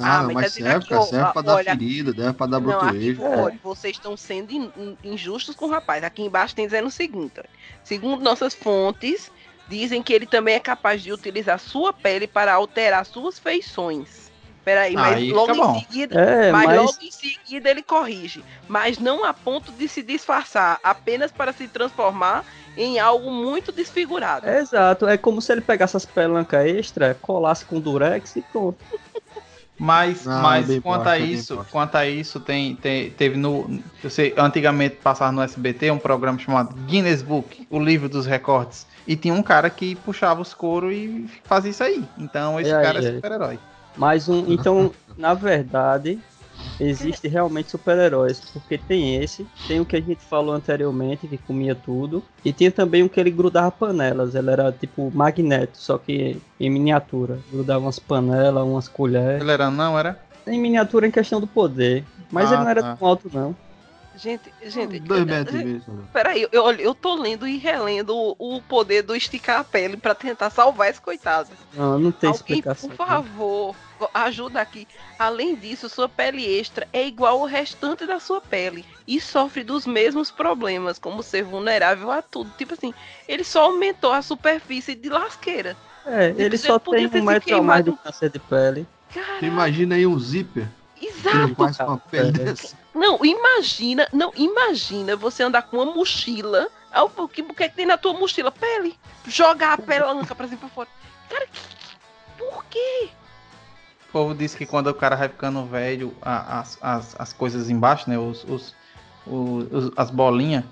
Ah, Ah, mas, mas serve, aqui, ó, serve pra ó, dar olha- ferida, serve pra dar brotoejo. É. olha, vocês estão sendo in- in- injustos com o rapaz. Aqui embaixo tem dizendo o seguinte: ó. segundo nossas fontes, dizem que ele também é capaz de utilizar sua pele para alterar suas feições. Peraí, mas Aí logo em seguida. É, mas, mas, logo em seguida ele corrige. Mas não a ponto de se disfarçar, apenas para se transformar em algo muito desfigurado. exato, é como se ele pegasse as pelancas extra, colasse com durex e pronto. Mas, Ah, mas quanto a isso, quanto a isso tem, tem- teve no, eu sei, antigamente passava no SBT um programa chamado Guinness Book, o livro dos recordes, e tinha um cara que puxava os couro e fazia isso aí. Então esse E aí, cara é super-herói. Mais um, então, na verdade, existe realmente super-heróis, porque tem esse, tem o que a gente falou anteriormente, que comia tudo, e tinha também um que ele grudava panelas, ele era tipo magneto, só que em miniatura, grudava umas panelas, umas colheres, Ele era, não, era? em miniatura em questão do poder, mas Ah, ele não era tá. tão alto não. Gente, gente. Dois metros e meio. só. Peraí, eu, eu, eu tô lendo e relendo o, o poder do esticar a pele pra tentar salvar esse coitado. Não, não tem Alguém, explicação. por favor, ajuda aqui. Além disso, sua pele extra é igual ao restante da sua pele e sofre dos mesmos problemas, como ser vulnerável a tudo. Tipo assim, ele só aumentou a superfície de lasqueira. É, ele Ele só tem um metro a mais de queimado. câncer de pele. Tu Cara, imagina aí um zíper exato. faz com a pele É. dessa. Não, imagina, não, imagina você andar com uma mochila. O que, o que é que tem na tua mochila? Pele. Jogar a pelanca pra cima pra fora. Cara, que- por quê? O povo diz que quando o cara vai ficando velho, a- as, as, as coisas embaixo, né? Os, os, os- as bolinhas,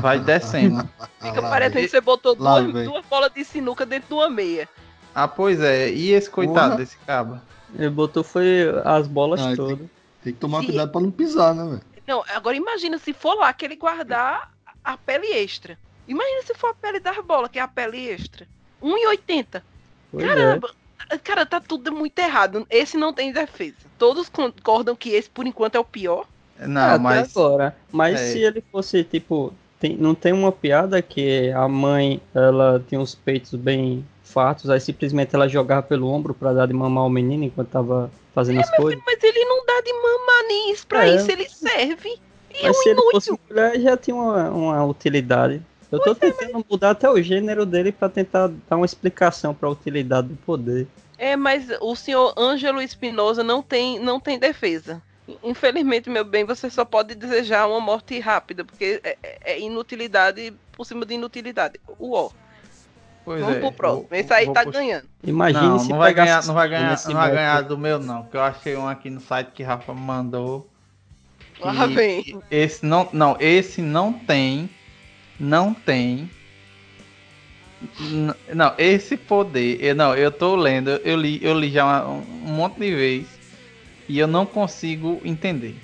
vai descendo. Fica lá parecendo que você botou Lá duas, duas bolas de sinuca dentro de uma meia. Ah, pois é. E esse coitado Porra. desse caba? Ele botou foi as bolas Ah, tem- todas. Tem que tomar Sim. cuidado pra não pisar, né, velho? Não, agora imagina se for lá que ele guardar a pele extra. Imagina se for a pele das bolas, que é a pele extra. 1,80. Pois é. Caramba! Cara, tá tudo muito errado. Esse não tem defesa. Todos concordam que esse, por enquanto, é o pior. Não, É, até mas. agora. Mas É. se ele fosse, tipo, tem- não tem uma piada que a mãe, ela tinha os peitos bem fartos, aí simplesmente ela jogava pelo ombro pra dar de mamar ao menino enquanto tava fazendo as coisas. Mas ele não dá de mamar nem isso pra É. isso, ele serve. E é Mas um se ele inútil. fosse mulher, já tinha uma, uma utilidade. Eu tô tentando mudar até o gênero dele pra tentar dar uma explicação pra utilidade do poder. É, mas o senhor Ângelo Espinosa não tem, não tem defesa. Infelizmente, meu bem, você só pode desejar uma morte rápida, porque é, é- é inutilidade por cima de inutilidade. Uó, Pois vamos é, pro próximo. vou- Esse aí tá puxar- ganhando. Imagine Não, se não vai ganhar, não vai ganhar, não vai ganhar do meu não, que eu achei um aqui no site que Rafa mandou. Lá que vem. Esse não, não, esse não tem, não tem. Não, esse poder, eu, não, eu tô lendo, eu li, eu li já uma- um monte de vezes e eu não consigo entender.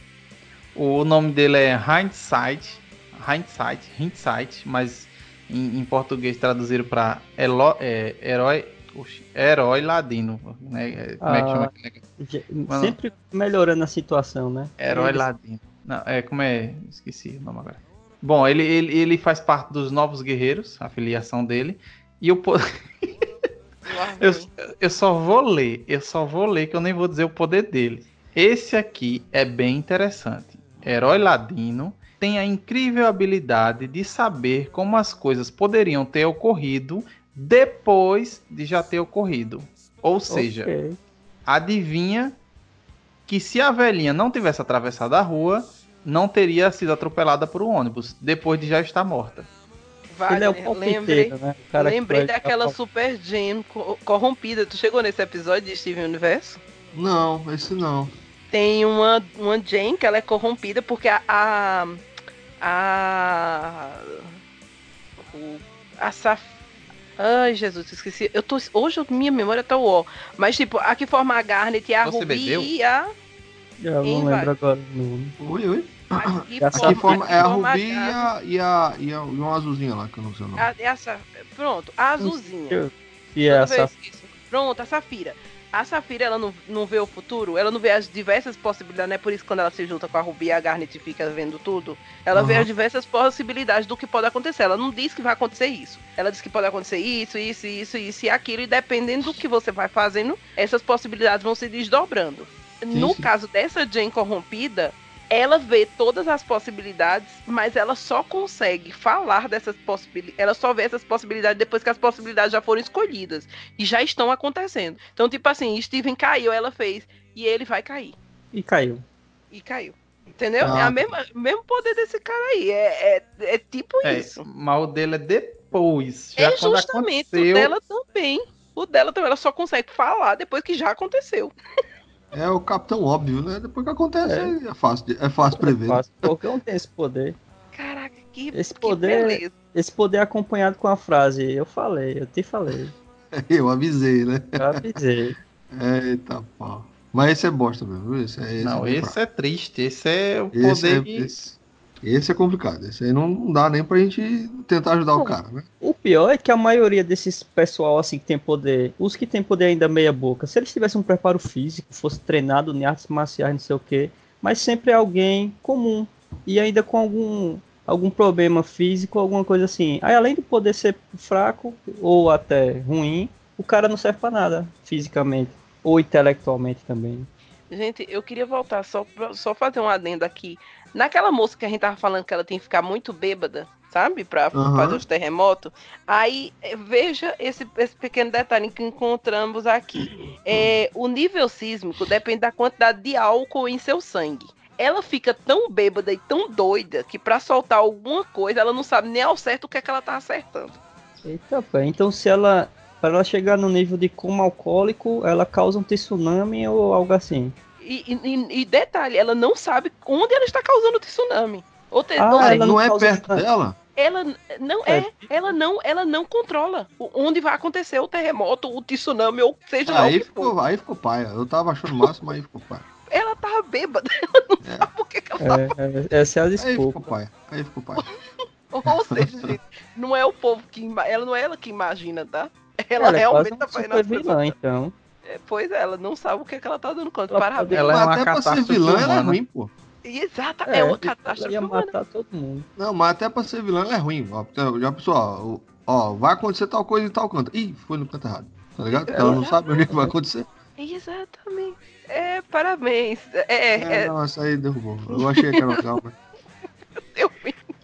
O nome dele é Hindsight, Hindsight, Hindsight, mas em, em português traduziram para herói, oxi, herói ladino, né? Como é que Ah. chama? aquele negócio? Je- Mano. Sempre melhorando a situação, né? Herói Eles- Ladino. Não, é, como é? Esqueci o nome agora. Bom, ele, ele, ele faz parte dos Novos Guerreiros, a filiação dele. E o po- Lá eu, eu só vou ler, eu só vou ler que eu nem vou dizer o poder dele. Esse aqui é bem interessante. Herói Ladino tem a incrível habilidade de saber como as coisas poderiam ter ocorrido depois de já ter ocorrido. Ou seja, Ok. adivinha que se a velhinha não tivesse atravessado a rua, não teria sido atropelada por um ônibus, depois de já estar morta. Ele é o lembrei, né? O lembrei daquela Super Jane co- corrompida. Tu chegou nesse episódio de Steven Universo? Não, esse não. Tem uma, uma Jane que ela é corrompida porque a. A. A. o- a Saf... Ai, Jesus, esqueci. Eu tô, hoje minha memória tá uó. Mas, tipo, a que forma a Garnet e a Você Ruby bebeu? e a. Eu não lembro agora o nome. Oi, oi. a que A Aqui Saf- forma, que é a forma Rubi e a, e, a, e, a, e uma azulzinha lá, que eu não sei o nome. A- é a Sa- Pronto, a azulzinha. E é Toda essa. isso. Pronto, a Safira. A Safira, ela não, não vê o futuro, ela não vê as diversas possibilidades, não é por isso que quando ela se junta com a Ruby, a Garnet fica vendo tudo. Ela vê Uhum. as diversas possibilidades do que pode acontecer. Ela não diz que vai acontecer isso. Ela diz que pode acontecer isso, isso, isso, isso e aquilo, e dependendo do que você vai fazendo, essas possibilidades vão se desdobrando. no sim. caso dessa Jane corrompida, ela vê todas as possibilidades, mas ela só consegue falar dessas possibilidades. Ela só vê essas possibilidades depois que as possibilidades já foram escolhidas e já estão acontecendo. Então, tipo assim, Steven caiu, ela fez, e ele vai cair. E caiu. E caiu. Entendeu? Ah. É mesma, mesmo poder desse cara aí. É, é, é tipo É, isso. mas o dele é depois. Já É justamente o aconteceu, dela também. O dela também, ela só consegue falar depois que já aconteceu. É o capitão óbvio, né? Depois que acontece, é, fácil, de- é fácil prever. Fácil. Qualquer um tem esse poder. Caraca, que, Esse que poder- beleza. Esse poder é acompanhado com a frase, eu falei, eu te falei. Eu avisei, né? Eu avisei. Eita pau. Mas esse é bosta mesmo, viu? Esse, é- esse Não, é esse fraco. é triste. Esse é o Esse poder é, que- esse, esse é complicado. Esse aí não dá nem pra gente tentar ajudar o Não. cara, né? O pior é que a maioria desses pessoal assim que tem poder, os que tem poder ainda meia boca, se eles tivessem um preparo físico, fosse treinado em artes marciais, não sei o quê, mas sempre é alguém comum. e ainda com algum algum problema físico, alguma coisa assim. Aí além de poder ser fraco ou até ruim, o cara não serve para nada fisicamente ou intelectualmente também. Gente, eu queria voltar só pra, só fazer um adendo aqui. Naquela moça que a gente tava falando que ela tem que ficar muito bêbada, sabe? Pra Aham. fazer os terremotos. Aí, eh, veja esse, esse pequeno detalhe que encontramos aqui. É, o nível sísmico depende da quantidade de álcool em seu sangue. Ela fica tão bêbada e tão doida que pra soltar alguma coisa, ela não sabe nem ao certo o que é que ela tá acertando. Eita, pé. Então se ela para ela chegar no nível de coma alcoólico, ela causa um tsunami ou algo assim. E, e- e detalhe, ela não sabe onde ela está causando o tsunami. Ou, te- Ah, ou ela não, não é perto nada. dela? Ela não É. é, ela não, ela não controla o- onde vai acontecer o terremoto, o tsunami ou seja lá o Aí que for. ficou, aí ficou paia. Eu tava achando máximo, aí ficou paia. Ela tava bêbada, ela não É. sabe o que, que ela tá É, é, essa é a Aí ficou desculpa. paia. Aí ficou paia. Ou seja, gente, não é o povo que ela não é ela que imagina, tá? Ela, Ela é realmente quase tá fazendo vilã, então. É, Pois é, ela não sabe o que, que ela tá dando conta. Ela Parabéns. Ela é Mas uma até pra ser vilã, ela é humana. ruim, pô. Exata, é, uma tipo, catástrofe ia humana. matar todo mundo. Não, mas até pra ser vilã ela é ruim. Ó, Então, já pessoal, ó, ó, vai acontecer tal coisa em tal canto. Ih, foi no canto errado. Tá ligado? Porque ela não sabe onde é que vai acontecer. Exatamente. É, parabéns. É, é, É, é, não, essa aí derrubou. Eu achei que era eu-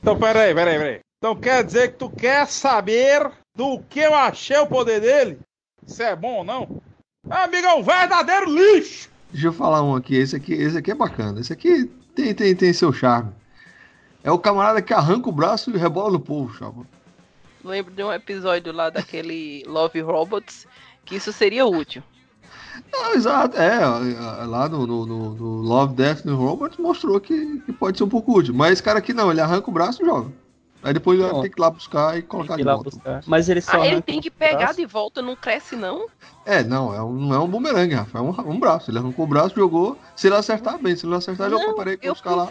Então, peraí, peraí, peraí. Então quer dizer que tu quer saber do que eu achei o poder dele? Se é bom ou não? Amigo, é um verdadeiro lixo! Deixa eu falar um aqui. Esse aqui, esse aqui é bacana. Esse aqui tem, tem, tem seu charme. É o camarada que arranca o braço e rebola no povo, chapa. lembro de um episódio lá daquele Love Robots que isso seria útil. Não, exato. É, é, lá no, no, no- no Love, Death and Robots mostrou que, que pode ser um pouco útil. Mas esse cara aqui não, ele arranca o braço e joga. Aí depois ele Pronto. tem que ir lá buscar e Tem colocar que de ir lá volta. buscar. Mas ele só Ah, ele tem que pegar braço. de volta, não cresce não? É, não, é um, não é um bumerangue, Rafa. É um, um braço. Ele arrancou o braço, jogou. Se ele acertar bem, se ele não acertar, ele Não, que eu Eu vou buscar lá.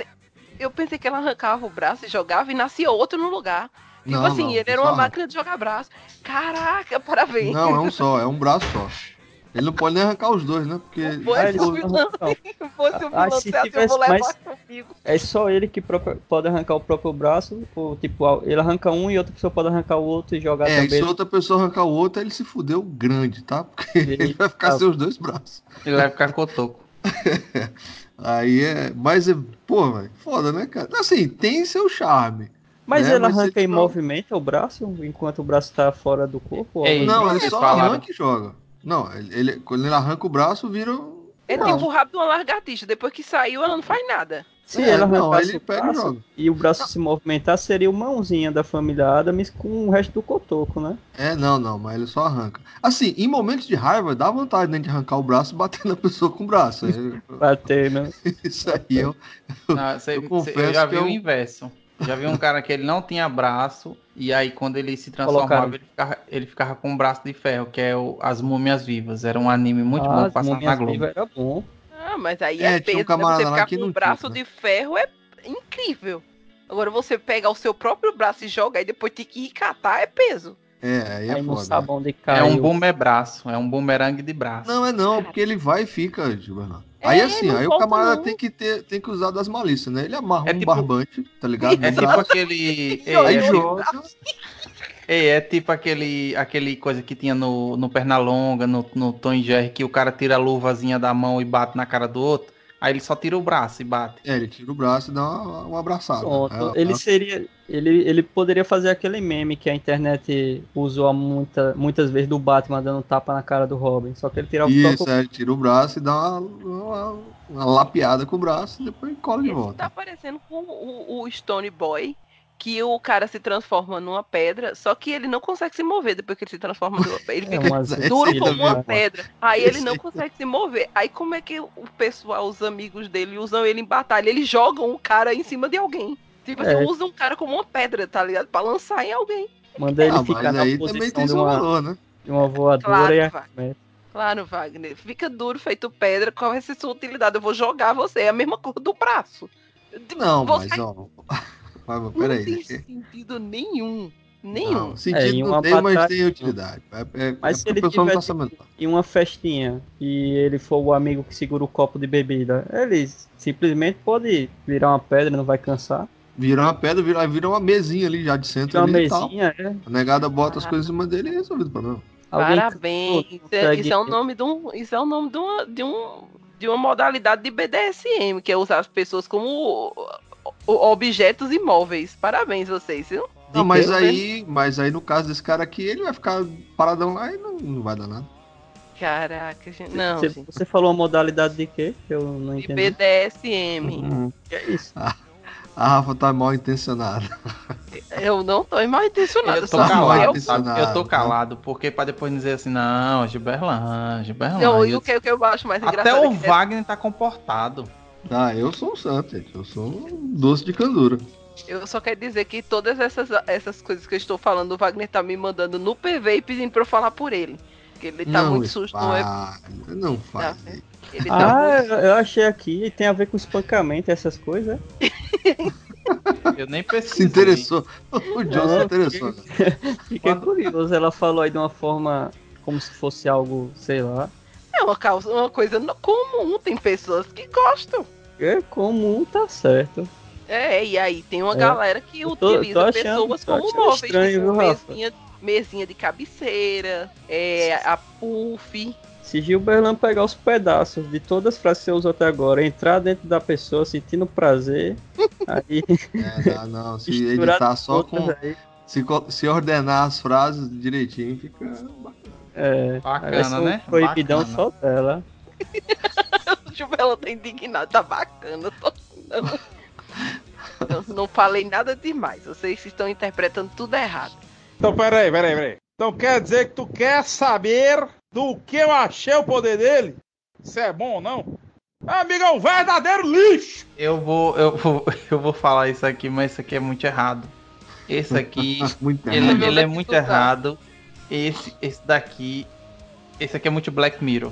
eu pensei que ela arrancava o braço e jogava e nascia outro no lugar. Tipo Não, assim, não, ele era uma arranca. máquina de jogar braço. Caraca, parabéns. Não, é um só, é um braço só. Ele não pode nem arrancar os dois, né? Porque. Ah, ele o vilão. fosse o vilão, se certo, eu vou levar comigo. É só ele que pode arrancar o próprio braço, ou, tipo, ele arranca um e outra pessoa pode arrancar o outro e jogar É, e também. se outra pessoa arrancar o outro, ele se fudeu grande, tá? Porque ele vai ficar Eita. sem os dois braços. Ele vai ficar cotoco. Aí é. Mas, é, pô, velho, foda, né, cara? Assim, tem seu charme. Mas né? ele Mas arranca ele e não- movimenta o braço enquanto o braço tá fora do corpo? algo Não, ele eles só falaram- arranca e joga. Não, ele, ele- quando ele arranca o braço, vira. um É braço. tipo o rabo de uma largatixa. Depois que saiu, ela não faz nada. Se É, ele não, ele o pega e braço joga. e o braço se movimentar, seria o mãozinha da família Adams com o resto do cotoco, né? É, não, não, mas ele só arranca. Assim, em momentos de raiva, dá vontade né, de arrancar o braço e bater na pessoa com o braço. Bater, né? isso aí eu. Ah, cê- Eu cê- confesso eu já que vi eu- o inverso. Já vi um cara que ele não tinha braço, e aí quando ele se transformava, ele ficava, ele ficava com um braço de ferro, que é o As Múmias Vivas. Era um anime muito ah, bom as passando na Globo. era bom. Ah, mas aí É, é, um peso, né? camarada Você ficar com um braço tinha, né? de ferro é incrível. Agora você pegar o seu próprio braço e jogar e depois ter que ir catar é peso. É, aí é Aí foda. sabão de É caiu. um bumebraço, é um bumerangue de braço. Não, é não, porque ele vai e fica, Gilberto. É, Aí assim, não aí o camarada não. tem que ter, tem que usar das malícias, né? Ele amarra É um tipo- barbante, tá ligado? É tipo aquele. Ei, aí é, tipo, joga. ei, é tipo aquele, aquele coisa que tinha no, no Pernalonga, no, no Tom e Jerry, que o cara tira a luvazinha da mão e bate na cara do outro. Aí ele só tira o braço e bate. É, ele tira o braço e dá uma, uma abraçada. Pronto. É, ele é- seria. Ele, ele poderia fazer aquele meme que a internet usou muita, muitas vezes do Batman dando tapa na cara do Robin. Só que ele tirava o Isso, próprio. é, ele tira o braço e dá uma, uma, uma lapeada com o braço e depois cola de Esse volta. tá parecendo com o, o Stone Boy, que o cara se transforma numa pedra, só que ele não consegue se mover depois que ele se transforma numa pedra. Ele É fica umas Esse duro como uma é pedra. Aí ele não consegue se mover. Aí como é que o pessoal, os amigos dele, usam ele em batalha? Eles jogam o cara em cima de alguém. Tipo assim, É. usam o cara como uma pedra, tá ligado? Pra lançar em alguém. Manda ele Ah, ficar mas na aí também posição tem de uma, valor, né? de uma voadora Claro, e arremessa. Claro, Wagner. Fica duro, feito pedra. Qual vai ser sua utilidade? Eu vou jogar você. É a mesma cor do braço. Não, Você mas ó. Mas, não peraí. tem deixa- sentido nenhum. Nenhum. Não, É, sentido em não uma tem, mas batalha, tem utilidade. É, é, Mas é se ele não tá tivesse- sabendo. E uma festinha e ele for o amigo que segura o copo de bebida, ele simplesmente pode virar uma pedra, não vai cansar. Vira uma pedra, vira, vira uma mesinha ali já de centro Tirar uma ali e tal. mesinha, é. A negada bota as Ah. coisas em cima dele e é resolvido o problema. Alguém Parabéns. que Isso é, consegue- isso é o nome de um. Isso é o nome de uma, de um, de uma modalidade de BDSM, que é usar as pessoas como objetos imóveis. Parabéns vocês, viu? Não, De mas aí, mas aí no caso desse cara aqui, ele vai ficar paradão lá e não, não vai dar nada. Caraca, gente. Não, Você, gente. você falou a modalidade de quê? Que Eu não De entendi. BDSM. Hum, que é isso? A Rafa tá mal intencionada. Eu não tô mal intencionada. Eu tô calado, eu- calado, sabe? Eu tô calado, porque pra depois dizer assim, não, Gilberlan, Gilberlan. Não, e o que, o que eu acho mais Até engraçado o é que Wagner tá comportado. Ah, eu sou um santo, gente. Eu sou um doce de candura. eu só quero dizer que todas essas, essas coisas que eu estou falando, o Wagner tá me mandando no PV e pedindo pra eu falar por ele. Porque ele tá não muito susto web. faz, Não faz. Tá. isso. Ele tá Ah, muito... eu, achei aqui, tem a ver com espancamento, essas coisas. Eu nem preciso. Se interessou. O John se É, interessou. Fiquei curioso, ela falou aí de uma forma como se fosse algo, sei lá. É uma, causa, uma coisa comum, tem pessoas que gostam. É comum, tá certo. É, e aí tem uma É. galera que tô- utiliza tô achando- pessoas como móveis, estranho, tipo viu, Rafa? mesinha, mesinha de cabeceira, é, a puff. Se Gilberlan pegar os pedaços de todas as frases que você usou até agora, entrar dentro da pessoa sentindo prazer, aí É, não, não. Se editar só com. aí, Se, se ordenar as frases direitinho, fica. bacana. É, Bacana, um né? proibidão Bacana. só dela. O Gilberto tá indignado, tá bacana. Tô... Não, não falei nada demais, vocês estão interpretando tudo errado. Então, peraí, peraí, peraí. Então quer dizer que tu quer saber do que eu achei o poder dele? Se é bom ou não? Amigo, é um verdadeiro lixo! Eu vou, eu vou, eu vou falar isso aqui, mas isso aqui é muito errado. Esse aqui, Muito ele, ele é muito errado. Esse, esse daqui, esse aqui é muito Black Mirror.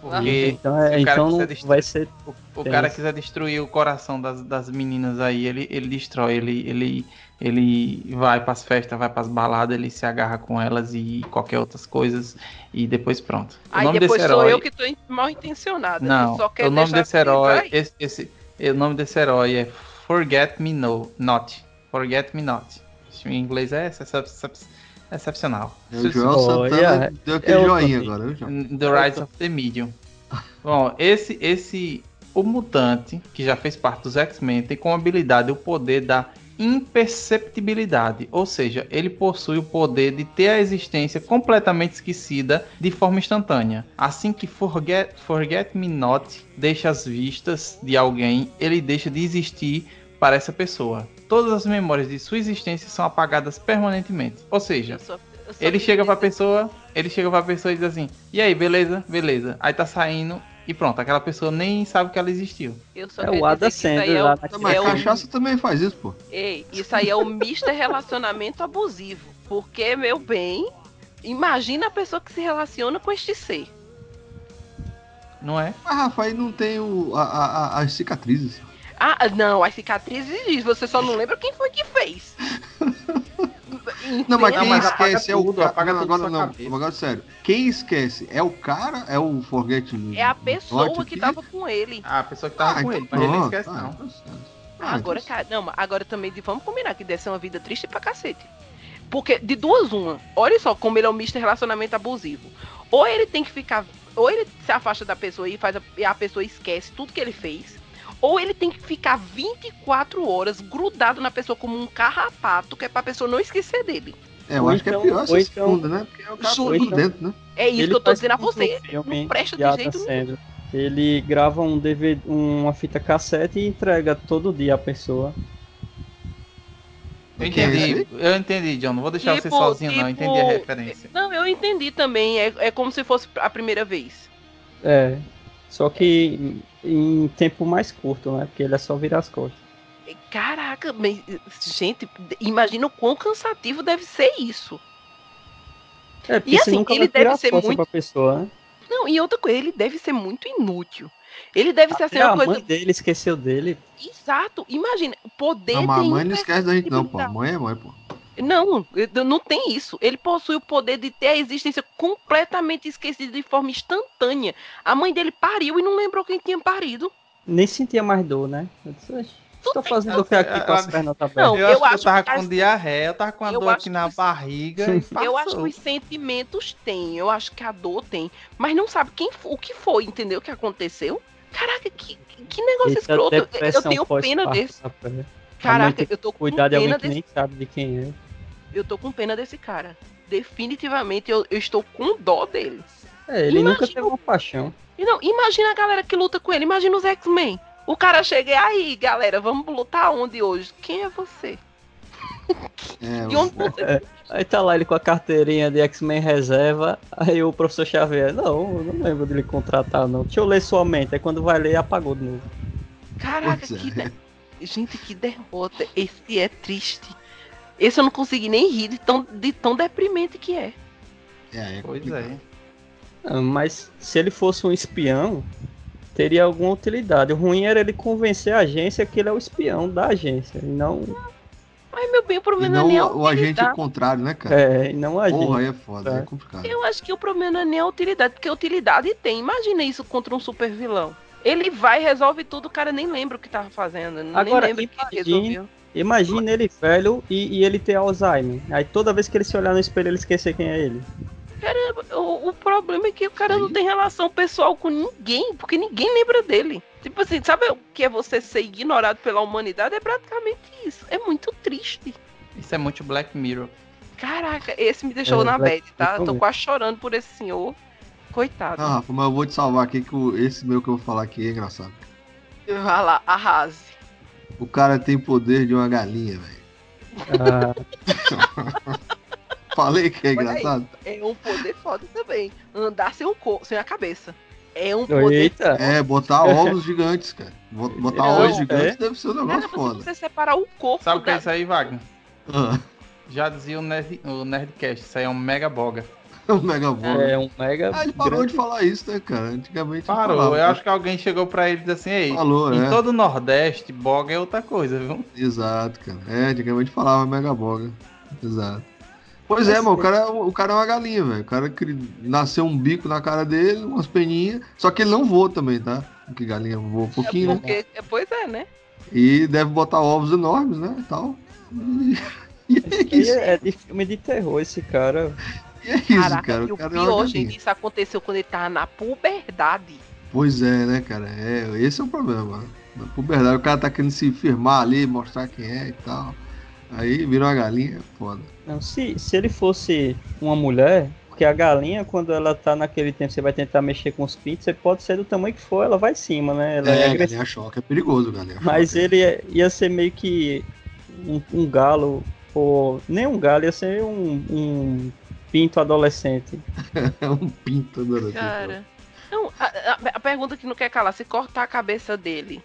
Porque Então, é, o cara então quiser destruir- vai ser. o, o cara quiser destruir o coração das, das meninas aí, ele, ele destrói, ele, ele, ele vai pras festas, vai pras baladas, ele se agarra com elas e qualquer outras coisas e depois pronto. O Aí nome depois desse sou herói, eu que tô mal intencionada. não, que só quer o nome desse herói, esse, esse, o nome desse herói é Forget Me No, Not, Forget Me Not. Em inglês é excep- excep- excepcional. É, o Joel Olha, Santana deu aquele é joinha agora, viu, João? The Rise of the Medium. Bom, esse, esse, o mutante que já fez parte dos X-Men tem como habilidade o poder da imperceptibilidade, ou seja, ele possui o poder de ter a existência completamente esquecida de forma instantânea. Assim que Forget, Forget Me Not deixa as vistas de alguém, ele deixa de existir para essa pessoa. Todas as memórias de sua existência são apagadas permanentemente. Ou seja, Eu só- eu só ele chega pra pessoa, ele chega pra pessoa e diz assim: "E aí, beleza? Beleza". Aí tá saindo e pronto, aquela pessoa nem sabe que ela existiu. É o Ada Sandler é lá o- é o- cachaça também faz isso, pô. Ei, isso aí é o mister relacionamento abusivo. Porque, meu bem, imagina a pessoa que se relaciona com este ser. Não é? Mas, Rafa, aí não tem o, a, a- a- as cicatrizes. Ah, não, as cicatrizes diz, você só não lembra quem foi que fez. Não, mas quem mas apaga esquece é o tudo, cara. apaga Não, agora não, cabeça. agora sério. Quem esquece é o cara, é o Forget É a pessoa que aqui? tava com ele. Ah, a pessoa que tava Ah, com então ele, mas ele não esquece ah, não. certo. Ah, Agora, então cara, não, mas agora também vamos combinar que deve ser uma vida triste pra cacete. Porque de duas uma, olha só como ele é um mister relacionamento abusivo. Ou ele tem que ficar, ou ele se afasta da pessoa e faz a, e a pessoa esquece tudo que ele fez, ou ele tem que ficar 24 horas grudado na pessoa como um carrapato, que é pra pessoa não esquecer dele. É, eu Ou acho que é então- pior essa ou então- segunda, né? Porque é o cara tudo dentro, né? É isso que eu tô faz dizendo a você. filme Não presta de jeito nenhum. Ele grava um DVD, uma fita cassete e entrega todo dia a pessoa. Eu entendi, eu entendi, John. Não vou deixar você Tipo- sozinho, não. Eu tipo- entendi a referência. Não, eu entendi também. É, é como se fosse a primeira vez. É. Só que em, em tempo mais curto, né? Porque ele é só virar as costas. Caraca, mas, gente, imagina o quão cansativo deve ser isso. É, porque E assim, nunca ele deve ser muito- pra pessoa, né? Não, e outra coisa, ele deve ser muito inútil. Ele deve ser assim Até uma a coisa. mãe dele esqueceu dele. Exato. Imagina, o poder Não, mas a mãe não esquece da gente, não, pô. A mãe é mãe, pô. Não, não tem isso. Ele possui o poder de ter a existência completamente esquecida de forma instantânea. A mãe dele pariu e não lembrou quem tinha parido. Nem sentia mais dor, né? Eu disse, Tô fazendo o que aqui com as pernas abertas? Não, eu, eu acho que eu tava com diarreia, eu tava com a dor aqui na barriga. eu acho que os sentimentos têm, eu acho que a dor tem, mas não sabe quem, o que foi, entendeu? O que aconteceu? Caraca, que, que negócio Eita, escroto. Eu tenho pena desse. Caraca, eu tô com Cuidado pena de alguém desse... que nem sabe de quem é. Eu tô com pena desse cara. Definitivamente eu, eu estou com dó dele. É, ele imagina... nunca teve uma paixão. Não, imagina a galera que luta com ele, imagina os X-Men. O cara chega e aí, galera, vamos lutar onde hoje? Quem é você? É, de onde você é, Aí tá lá ele com a carteirinha de X-Men reserva. Aí o professor Xavier, não, eu não lembro dele contratar, não. Deixa eu ler sua mente. Aí quando vai ler, apagou de novo. Caraca, que. É. De... Gente, que derrota. Esse é triste. Esse eu não consegui nem rir de tão, de tão deprimente que é. É, é pois é. Ah, mas se ele fosse um espião, teria alguma utilidade. O ruim era ele convencer a agência que ele é o espião da agência e não. Mas, meu bem, o problema não, não é o, o agente é o contrário, né, cara? É, e não a agente. Porra, aí é foda, é. é complicado. Eu acho que o problema não é nem a utilidade, porque a utilidade tem. Imagina isso contra um super vilão. Ele vai, resolve tudo, o cara nem lembra o que tava fazendo. Agora, nem lembra imagine, que resolveu. Imagina ele velho e, e, ele ter Alzheimer. Aí toda vez que ele se olhar no espelho, ele esquecer quem é ele. Caramba, o, o problema é que o cara não tem relação pessoal com ninguém, porque ninguém lembra dele. Tipo assim, sabe o que é você ser ignorado pela humanidade? É praticamente isso. É muito triste. Isso é muito Black Mirror. Caraca, esse me deixou é, na bad, tá? Eu tô quase chorando por esse senhor. Coitado. Ah, Rafa, mas eu vou te salvar aqui que esse meu que eu vou falar aqui é engraçado. Vai lá, arrase. O cara tem poder de uma galinha, velho. Ah. Falei que é engraçado. Aí, é um poder foda também. Andar sem, um corpo, sem a cabeça. É um poder. Eita. É, botar ovos gigantes, cara. Botar Não, ovos gigantes é? deve ser um negócio cara, foda. Você separar o corpo. Sabe o que é isso aí, Wagner? Ah. Já dizia o, Nerd, o Nerdcast, isso aí é um mega boga. um mega boga. É um mega. Ah, ele parou grande... de falar isso, né, cara? Antigamente. Parou. Falava, eu acho que alguém chegou pra ele e disse assim: Ei, Falou, em é. todo o Nordeste, boga é outra coisa, viu? Exato, cara. É, antigamente falava mega boga. Exato. Pois é, mano, o cara, é o cara é uma galinha, velho. O cara que nasceu um bico na cara dele, umas peninhas. Só que ele não voa também, tá? Porque galinha voa um pouquinho, é porque, né? Pois é, né? E deve botar ovos enormes, né? E tal. E, é isso. É de filme de terror esse cara. E é isso, Caraca, cara. O, o cara é pior, é gente, isso aconteceu quando ele tava na puberdade. Pois é, né, cara? É, esse é o problema. Na puberdade, o cara tá querendo se firmar ali, mostrar quem é e tal. Aí virou uma galinha, foda. Não, se, se ele fosse uma mulher, porque a galinha, quando ela tá naquele tempo, você vai tentar mexer com os pintos, você pode ser do tamanho que for, ela vai em cima, né? Ela é, é galinha choque é perigoso, galinha Mas ele ia, ia, ser meio que um, um, galo, ou nem um galo, ia ser um, um pinto adolescente. um pinto adolescente. Cara, não, a, a, a, pergunta que não quer calar, se cortar a cabeça dele,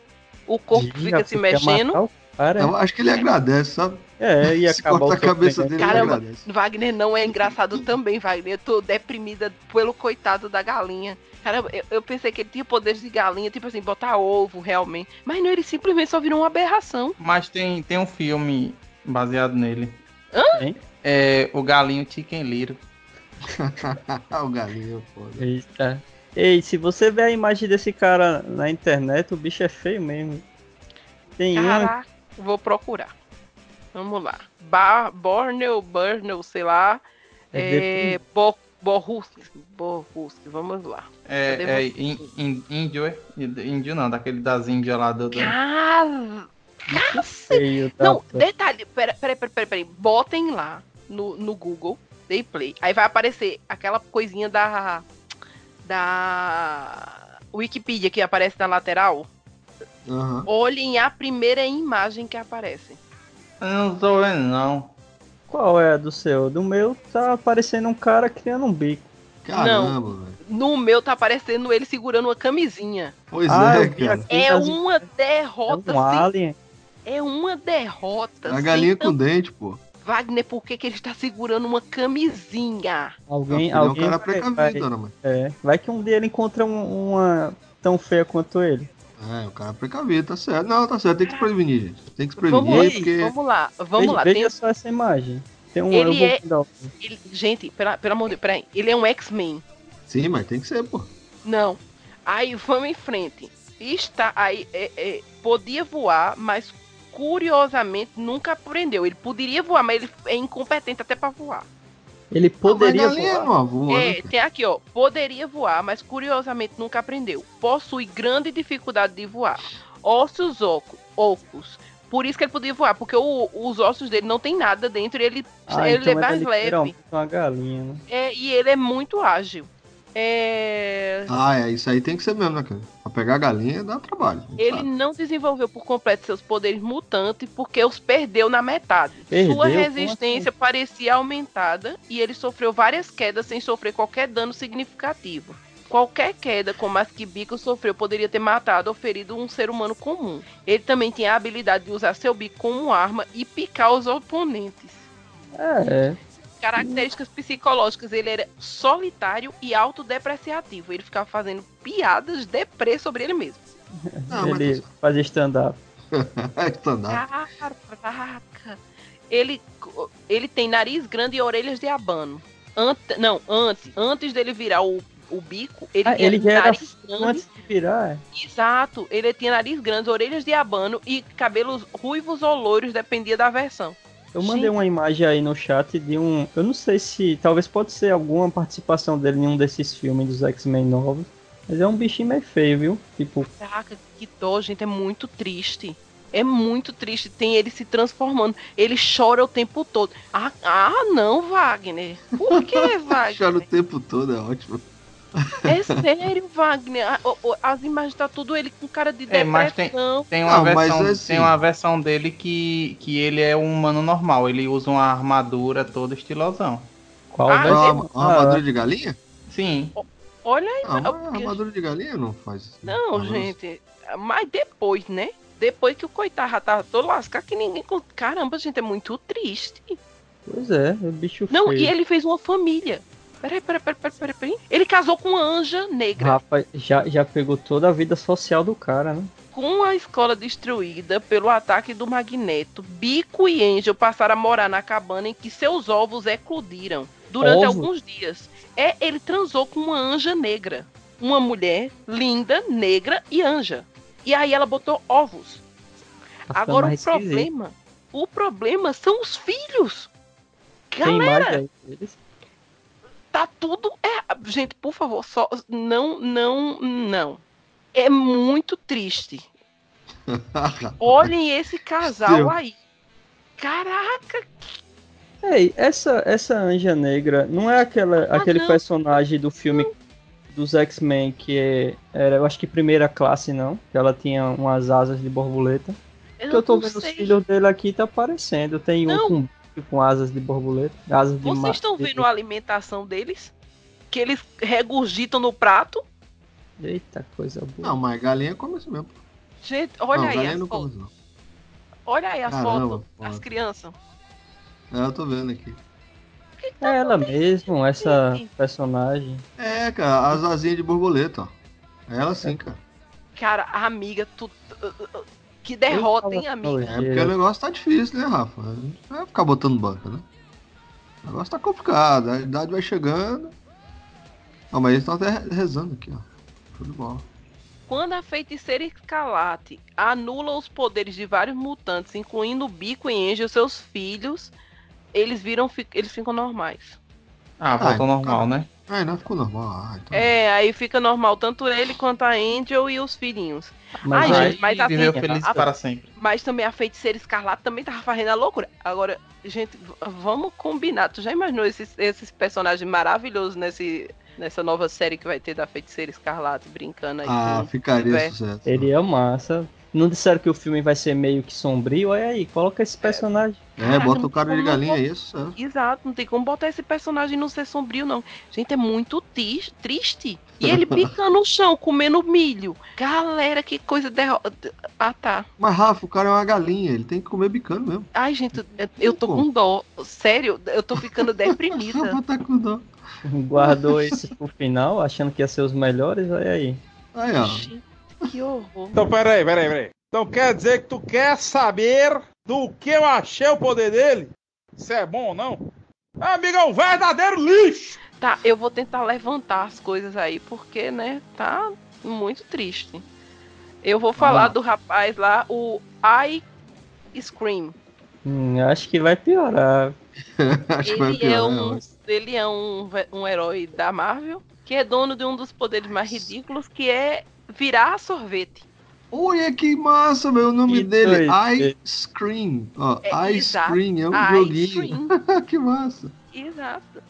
o corpo fica se mexendo? Cara, eu acho que ele agradece, sabe? É, e acabou a cabeça dele. Caramba, Wagner não é engraçado também, Wagner. Eu tô deprimida pelo coitado da galinha. Caramba, eu, eu, pensei que ele tinha poderes de galinha, tipo assim, botar ovo realmente. Mas não, ele simplesmente só virou uma aberração. Mas tem, tem um filme baseado nele. Hã? É o Galinho Chicken Little. o galinho, foda. Eita. Ei, se você ver a imagem desse cara na internet, o bicho é feio mesmo. Tem Caraca. um Vou procurar. Vamos lá. Bar, Borneo, Burnell, sei lá. É, é Bo, Borrusk. Borrusk, vamos lá. É, é índio, é? Índio não, daquele das Índias lá do. do... Cara, Cacete. Não, detalhe, peraí, peraí, peraí, peraí. Botem lá no, no Google, Day Play. Aí vai aparecer aquela coisinha da. Da. Wikipedia que aparece na lateral. Uhum. Olhem a primeira imagem que aparece. Eu não tô vendo, não. Qual é a do seu? Do meu tá aparecendo um cara criando um bico. Caramba, não, no meu tá aparecendo ele segurando uma camisinha. Pois ah, é, cara. É uma derrota. É um alien. É uma derrota. A galinha com dente, pô. Wagner, por que, que ele está segurando uma camisinha? Alguém, alguém é um cara precavido, vai, né, mano? É, vai que um dia ele encontra um, uma tão feia quanto ele. É, o cara é precavido, tá certo. Não, tá certo, tem que se prevenir, gente. Tem que se prevenir, vamos, porque... Vamos lá, vamos veja, lá. Veja tem... só essa imagem. Tem um Ele é- Ele- gente, pela- pelo amor de Deus, peraí. Ele é um X-Men. Sim, mas tem que ser, pô. Não. Aí vamos em frente. Está aí, é, é, podia voar, mas curiosamente nunca aprendeu. Ele poderia voar, mas ele é incompetente até pra voar. Ele poderia Ah, galinha voar. não voa, né, É, tem aqui, ó. Poderia voar, mas curiosamente nunca aprendeu. Possui grande dificuldade de voar. Ossos oco- ocos. Por isso que ele podia voar, porque o- os ossos dele não tem nada dentro e ele, Ah, ele então é mais ele leve. uma galinha, né? É, e ele é muito ágil. É, Ah, é, isso aí tem que ser mesmo, né, cara? Pra pegar a galinha dá trabalho. Ele sabe. não desenvolveu por completo seus poderes mutantes porque os perdeu na metade. Perdeu? Sua resistência parecia aumentada e ele sofreu várias quedas sem sofrer qualquer dano significativo. Qualquer queda como as que Bico sofreu poderia ter matado ou ferido um ser humano comum. Ele também tinha a habilidade de usar seu bico como arma e picar os oponentes. É, Características psicológicas, ele era solitário e autodepreciativo. Ele ficava fazendo piadas deprê sobre ele mesmo. Não, mas ele fazia stand-up. stand-up. Caraca. Ele, ele tem nariz grande e orelhas de abano. Ante, não, antes, antes dele virar o, o bico, ele Ah, tinha ele nariz grande. Antes de virar, é. Exato, ele tinha nariz grande, orelhas de abano e cabelos ruivos ou loiros, dependia da versão. Eu mandei Gente. uma imagem aí no chat de um. Eu não sei se. Talvez pode ser alguma participação dele em um desses filmes dos X-Men novos. Mas é um bichinho meio feio, viu? Tipo, Caraca, que dó, gente, é muito triste. É muito triste, tem ele se transformando. Ele chora o tempo todo. Ah, ah não, Wagner. Por que, Wagner? Chora o tempo todo, é ótimo. É sério, Wagner. As imagens tá tudo ele com cara de É, mas tem- depressão. Tem uma, Não, mas versão, assim- tem uma versão dele que, que ele é um humano normal. Ele usa uma armadura toda estilosão. qual Ah, É vai uma, ser? uma armadura de galinha? Sim. Olha aí, Ah, mas- uma armadura de galinha não faz isso. não, gente. Mas depois, né? Depois que o coitado já tava todo lascado, que ninguém. Caramba, gente, é muito triste. Pois é, é bicho Não, feio. e ele fez uma família. Peraí, peraí, peraí, peraí, peraí, peraí. Ele casou com uma anja negra. Rafa já, já pegou toda a vida social do cara, né? Com a escola destruída pelo ataque do Magneto, Bico e Angel passaram a morar na cabana em que seus ovos eclodiram durante Ovos? alguns dias. É, ele transou com uma anja negra. Uma mulher linda, negra e anja. E aí ela botou ovos. Tá Agora o mais esquisito. problema, o problema são os filhos. Tem Galera, aí deles? Tá tudo é, gente, por favor, só não, não, não. É muito triste. Olhem esse casal aí. Caraca, Ei, essa, essa anja negra não é aquela, Ah, aquele não. personagem do filme dos X-Men que é, era, eu acho que primeira classe, não? Que ela tinha umas asas de borboleta. eu, que eu tô não vendo os sei. filhos dele aqui, tá aparecendo. Tem Não. um com, com asas de borboleta, asas de Vocês estão vendo a alimentação deles? Que eles regurgitam no prato? Eita, coisa boa. Não, mas galinha come isso mesmo. Gente, olha não, aí as fotos. Olha aí as fotos crianças. É, eu tô vendo aqui. É ela mesmo, essa personagem. É, cara, as asinhas de borboleta, ó. É ela sim, cara. Cara, amiga, tu, que derrota, hein, Eita, amiga? É porque o negócio tá difícil, né, Rafa? Não vai ficar botando banca, né? O negócio tá complicado, a idade vai chegando. Ó, mas eles estão até rezando aqui, ó. Show de bola. Quando a feiticeira Escalate anula os poderes de vários mutantes, incluindo Bico e Angel, seus filhos, eles viram, eles ficam normais. Ah, voltou Ah, normal, tá. né? Ah, não ficou normal. Ah, então... É, aí fica normal tanto ele quanto a Angel e os filhinhos. Mas Ai, gente, mas assim, viveu feliz a- para sempre. Mas também a feiticeira Escarlate também tava fazendo a loucura. Agora, gente, vamos combinar. Tu já imaginou esses, esses personagens maravilhosos nesse, nessa nova série que vai ter da feiticeira Escarlate brincando aí? Ah, ficaria sucesso. Seria massa. Não disseram que o filme vai ser meio que sombrio? Olha aí, coloca esse personagem. É, bota o cara de como galinha é sucesso. Exato, não tem como botar esse personagem não ser sombrio, não. Gente, é muito tis- triste. E ele pica no chão, comendo milho. Galera, que coisa derro... Ah, tá. Mas, Rafa, o cara é uma galinha, ele tem que comer bicando mesmo. Ai, gente, eu- eu tô com dó. Sério, eu tô ficando deprimida. Rafa tá com dó. Guardou esse pro final, achando que ia ser os melhores, olha aí. Aí, ó. Gente, que horror. Então, peraí, peraí, peraí. Então quer dizer que tu quer saber do que eu achei o poder dele? se é bom ou não. Amigão, verdadeiro lixo! Tá, eu vou tentar levantar as coisas aí, porque, né, tá muito triste. Eu vou falar Ah. do rapaz lá, o I Scream. Hum, acho que vai piorar. Acho que vai Ele pior, é, né? um, ele é um, um herói da Marvel, que é dono de um dos poderes mais ridículos, que é virar sorvete. Olha que massa, meu. O nome Que dele doido. Ice Cream. Ó, É, Ice exato. Cream é um I joguinho. Que massa. Exato.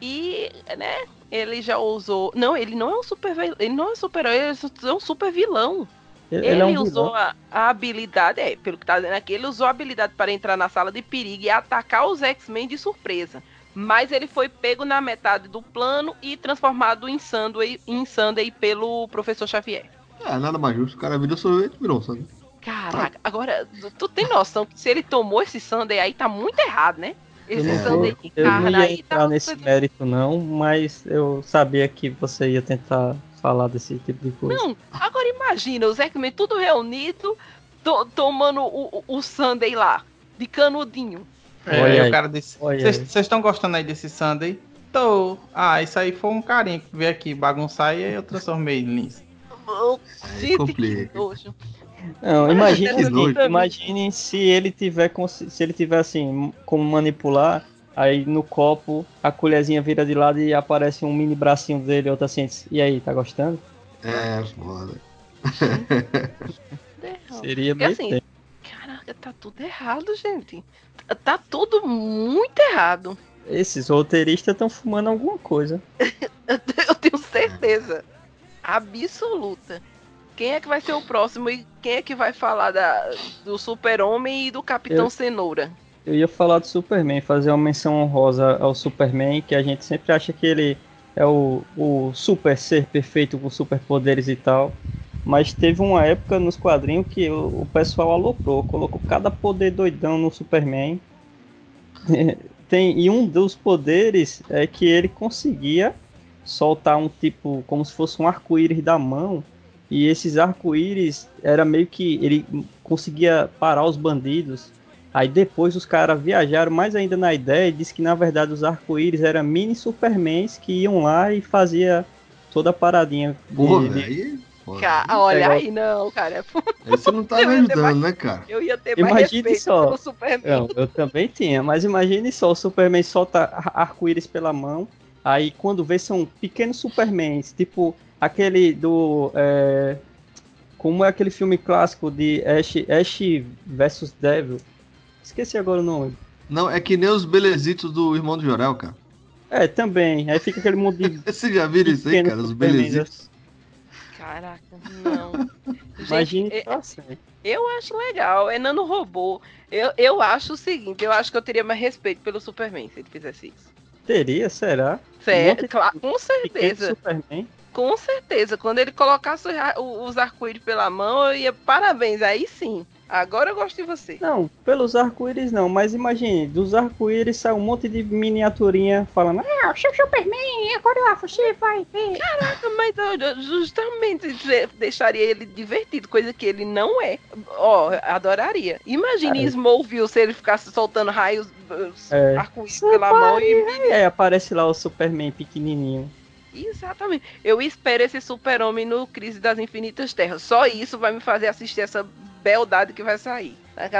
E, né, ele já usou. Não, ele não é um super Ele não é um super ele é um super vilão. Ele, Ele, é um usou vilão. a, a habilidade, é, pelo que tá dizendo aqui, ele usou a habilidade para entrar na sala de perigo e atacar os X-Men de surpresa. Mas ele foi pego na metade do plano e transformado em Sunday, em Sunday pelo professor Xavier. É, nada mais justo. O cara virou sorvete e virou, sabe? Caraca, agora, tu- tem noção que se ele tomou esse Sunday aí, tá muito errado, né? Eu Esse vou, de eu não ia aí entrar tá nesse muito- mérito, não, mas eu sabia que você ia tentar falar desse tipo de coisa. Não, agora imagina, os X-Men tudo reunido, to- tomando o, o, o Sunday lá, de canudinho. É, Olha aí o cara disse: Vocês estão gostando aí desse Sunday? Tô. Ah, isso aí foi um carinha que veio aqui bagunçar e aí eu transformei nisso. Aí gente, que complica. nojo. Não, imagine, Que doido. imagine se ele tiver se ele tiver assim como manipular, aí no copo a colherzinha vira de lado e aparece um mini bracinho dele, outro assim, e aí, tá gostando? É, foda. Errado. Seria Porque bem assim, tempo. Caraca, tá tudo errado, gente. Tá- Tá tudo muito errado. Esses roteiristas estão fumando alguma coisa. Eu tenho certeza. Absoluta. Quem é que vai ser o próximo e quem é que vai falar da, do Super-Homem e do Capitão Eu- Cenoura? Eu ia falar do Superman, fazer uma menção honrosa ao Superman, que a gente sempre acha que ele é o, o super ser perfeito com superpoderes e tal. Mas teve uma época nos quadrinhos que o, o pessoal aloprou, colocou cada poder doidão no Superman. Tem, e um dos poderes é que ele conseguia soltar um tipo, como se fosse um arco-íris da mão. E esses arco-íris era meio que ele conseguia parar os bandidos. Aí depois os caras viajaram mais ainda na ideia e disse que na verdade os arco-íris eram mini Supermans que iam lá e fazia toda a paradinha. de- Porra, de- aí. foda. Ca- olha aí, não, cara. Aí você não tá Eu me ia ter ajudando, né, cara? Eu ia ter mais Imagine respeito só. pelo Superman. Não, eu também tinha, mas imagine só, o Superman solta ar- arco-íris pela mão, aí quando vê são pequenos Supermans, tipo aquele do. é, como é aquele filme clássico de Ash, Ash vs Devil? Esqueci agora o nome. Não, é que nem os belezitos do irmão do Jorel, cara. É, também. Aí fica aquele mundo de. Você já viram isso aí, cara? Os Superman, belezitos. Caraca, não. Gente, Imagine é- assim. Eu acho legal, é nano robô. Eu, eu acho o seguinte, eu acho que eu teria mais respeito pelo Superman se ele fizesse isso. Teria, será? Monte claro, com certeza. Superman. Com certeza. Quando ele colocasse os arco-íris pela mão, eu ia. Parabéns, aí sim. Agora eu gosto de você. Não, pelos arco-íris não, mas imagine, dos arco-íris sai um monte de miniaturinha falando, ah, eu sou Superman, agora você vai ver. Mas eu justamente de- deixaria ele divertido, coisa que ele não é. Ó, adoraria. Imagine É. Smallville se ele ficasse soltando raios É. arco-íris pela mão e. É, aparece lá o Superman pequenininho. Exatamente. Eu espero esse super-homem no Crise das Infinitas Terras. Só isso vai me fazer assistir essa beldade que vai sair.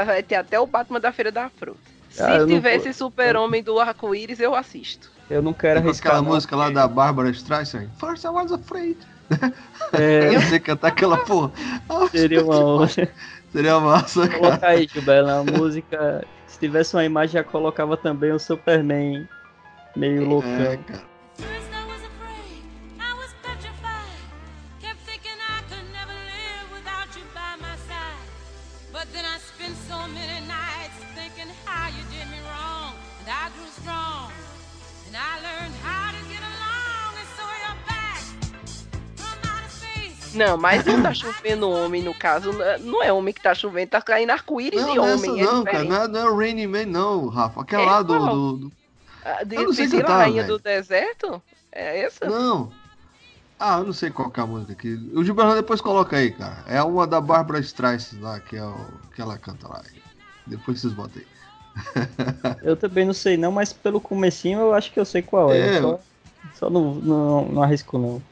Vai ter até o Batman da Feira da Fruta. Se Ah, tiver esse super-homem do arco-íris, eu assisto. Eu não quero Com arriscar. aquela não, música lá porque- da Bárbara Streisand. First I was afraid. É, Eu sei cantar aquela porra. seria uma outra. Seria massa, cara. Colocar aí, Gilberto, a música. Se tivesse uma imagem, já colocava também o Superman meio loucão. É, cara. Não, mas não tá chovendo homem, no caso. Não é homem que tá chovendo, tá caindo arco-íris de não é essa homem. não, é cara. diferente. Não é, não é o Raining Man, não, Rafa. Aquela É lá do, do- do- Ah, De Eu não sei cantar, Rainha velho. do Deserto? É essa? Não. Ah, eu não sei qual que é a música aqui. O Gilberto depois coloca aí, cara. É uma da Bárbara Streisand lá, que é o que ela canta lá. Depois vocês botam aí. Eu também não sei não, mas pelo comecinho eu acho que eu sei qual é. É. Só, só não, não, não arrisco não.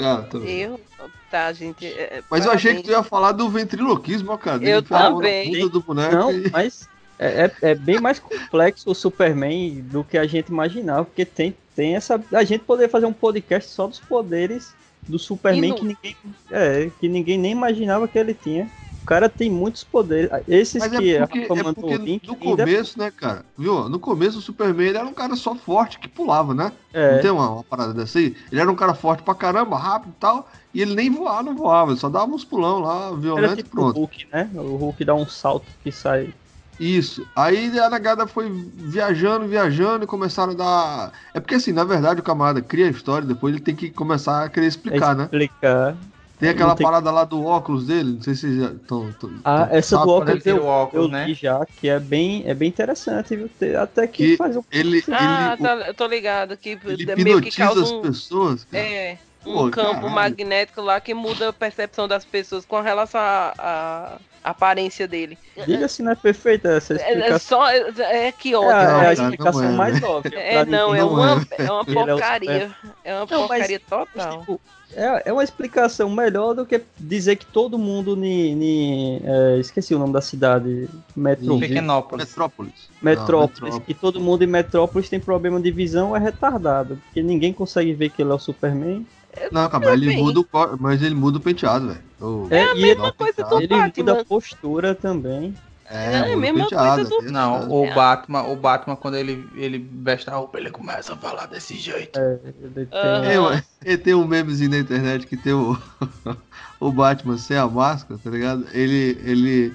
Ah, tô vendo. Eu, tá, gente. é, Mas eu achei que tu ia falar do ventriloquismo, cara. Eu também. do boneco Não, e- mas é, é, é bem mais complexo o Superman do que a gente imaginava, porque tem, tem essa. A gente poderia fazer um podcast só dos poderes do Superman no- que ninguém. É, que ninguém nem imaginava que ele tinha. O cara tem muitos poderes. Esses Mas que é porque, é porque o link no começo, né, cara? Viu? No começo o Superman era um cara só forte que pulava, né? é, Não tem uma, uma parada dessa aí? Ele era um cara forte pra caramba, rápido e tal. E ele nem voar, não voava. Ele só dava uns pulão lá, era violento e tipo o pronto. Hulk, né? O Hulk dá um salto que sai. Isso. Aí a negada foi viajando, viajando e começaram a dar. É porque assim, na verdade, o camarada cria a história, depois ele tem que começar a querer explicar, né? explicar. Tem aquela tem- parada lá do óculos dele, não sei se vocês já estão. Ah, essa do óculos tira eu, óculos, eu né? já, que é bem, é bem interessante, viu? Até que, Que faz um Ele, Ah, ele, tá, eu tô ligado. Que ele é meio que causa as um. pessoas. cara. É, um Pô, campo caralho. magnético lá que muda a percepção das pessoas com relação à aparência dele. Diga se não é perfeita essa É, é explicação. só. É, é que É, ótimo. a- é a cara, explicação não é, mais né? óbvia. É, não, é não uma, é. é uma é porcaria. É uma Não, mas- porcaria Mas, total. tipo, é, é uma explicação melhor do que dizer que todo mundo ni, ni- é, esqueci o nome da cidade, Metro, Pequenópolis. Metrópolis. Metrópolis, Não, que todo mundo em Metrópolis tem problema de visão é retardado, porque ninguém consegue ver que ele é o Superman. Não, cara, mas ele muda o, mas ele muda o penteado, velho. O- É, o e ele, penteado. coisa do- ele muda a postura também. É, É a mesma penteado, coisa do- é Não, verdade. o É. Batman, o Batman, quando ele, ele veste a roupa, ele começa a falar desse jeito. É, ele tem- Aham. É, ué, e tem um memezinho na internet que tem o, o Batman sem a máscara, tá ligado? Ele, ele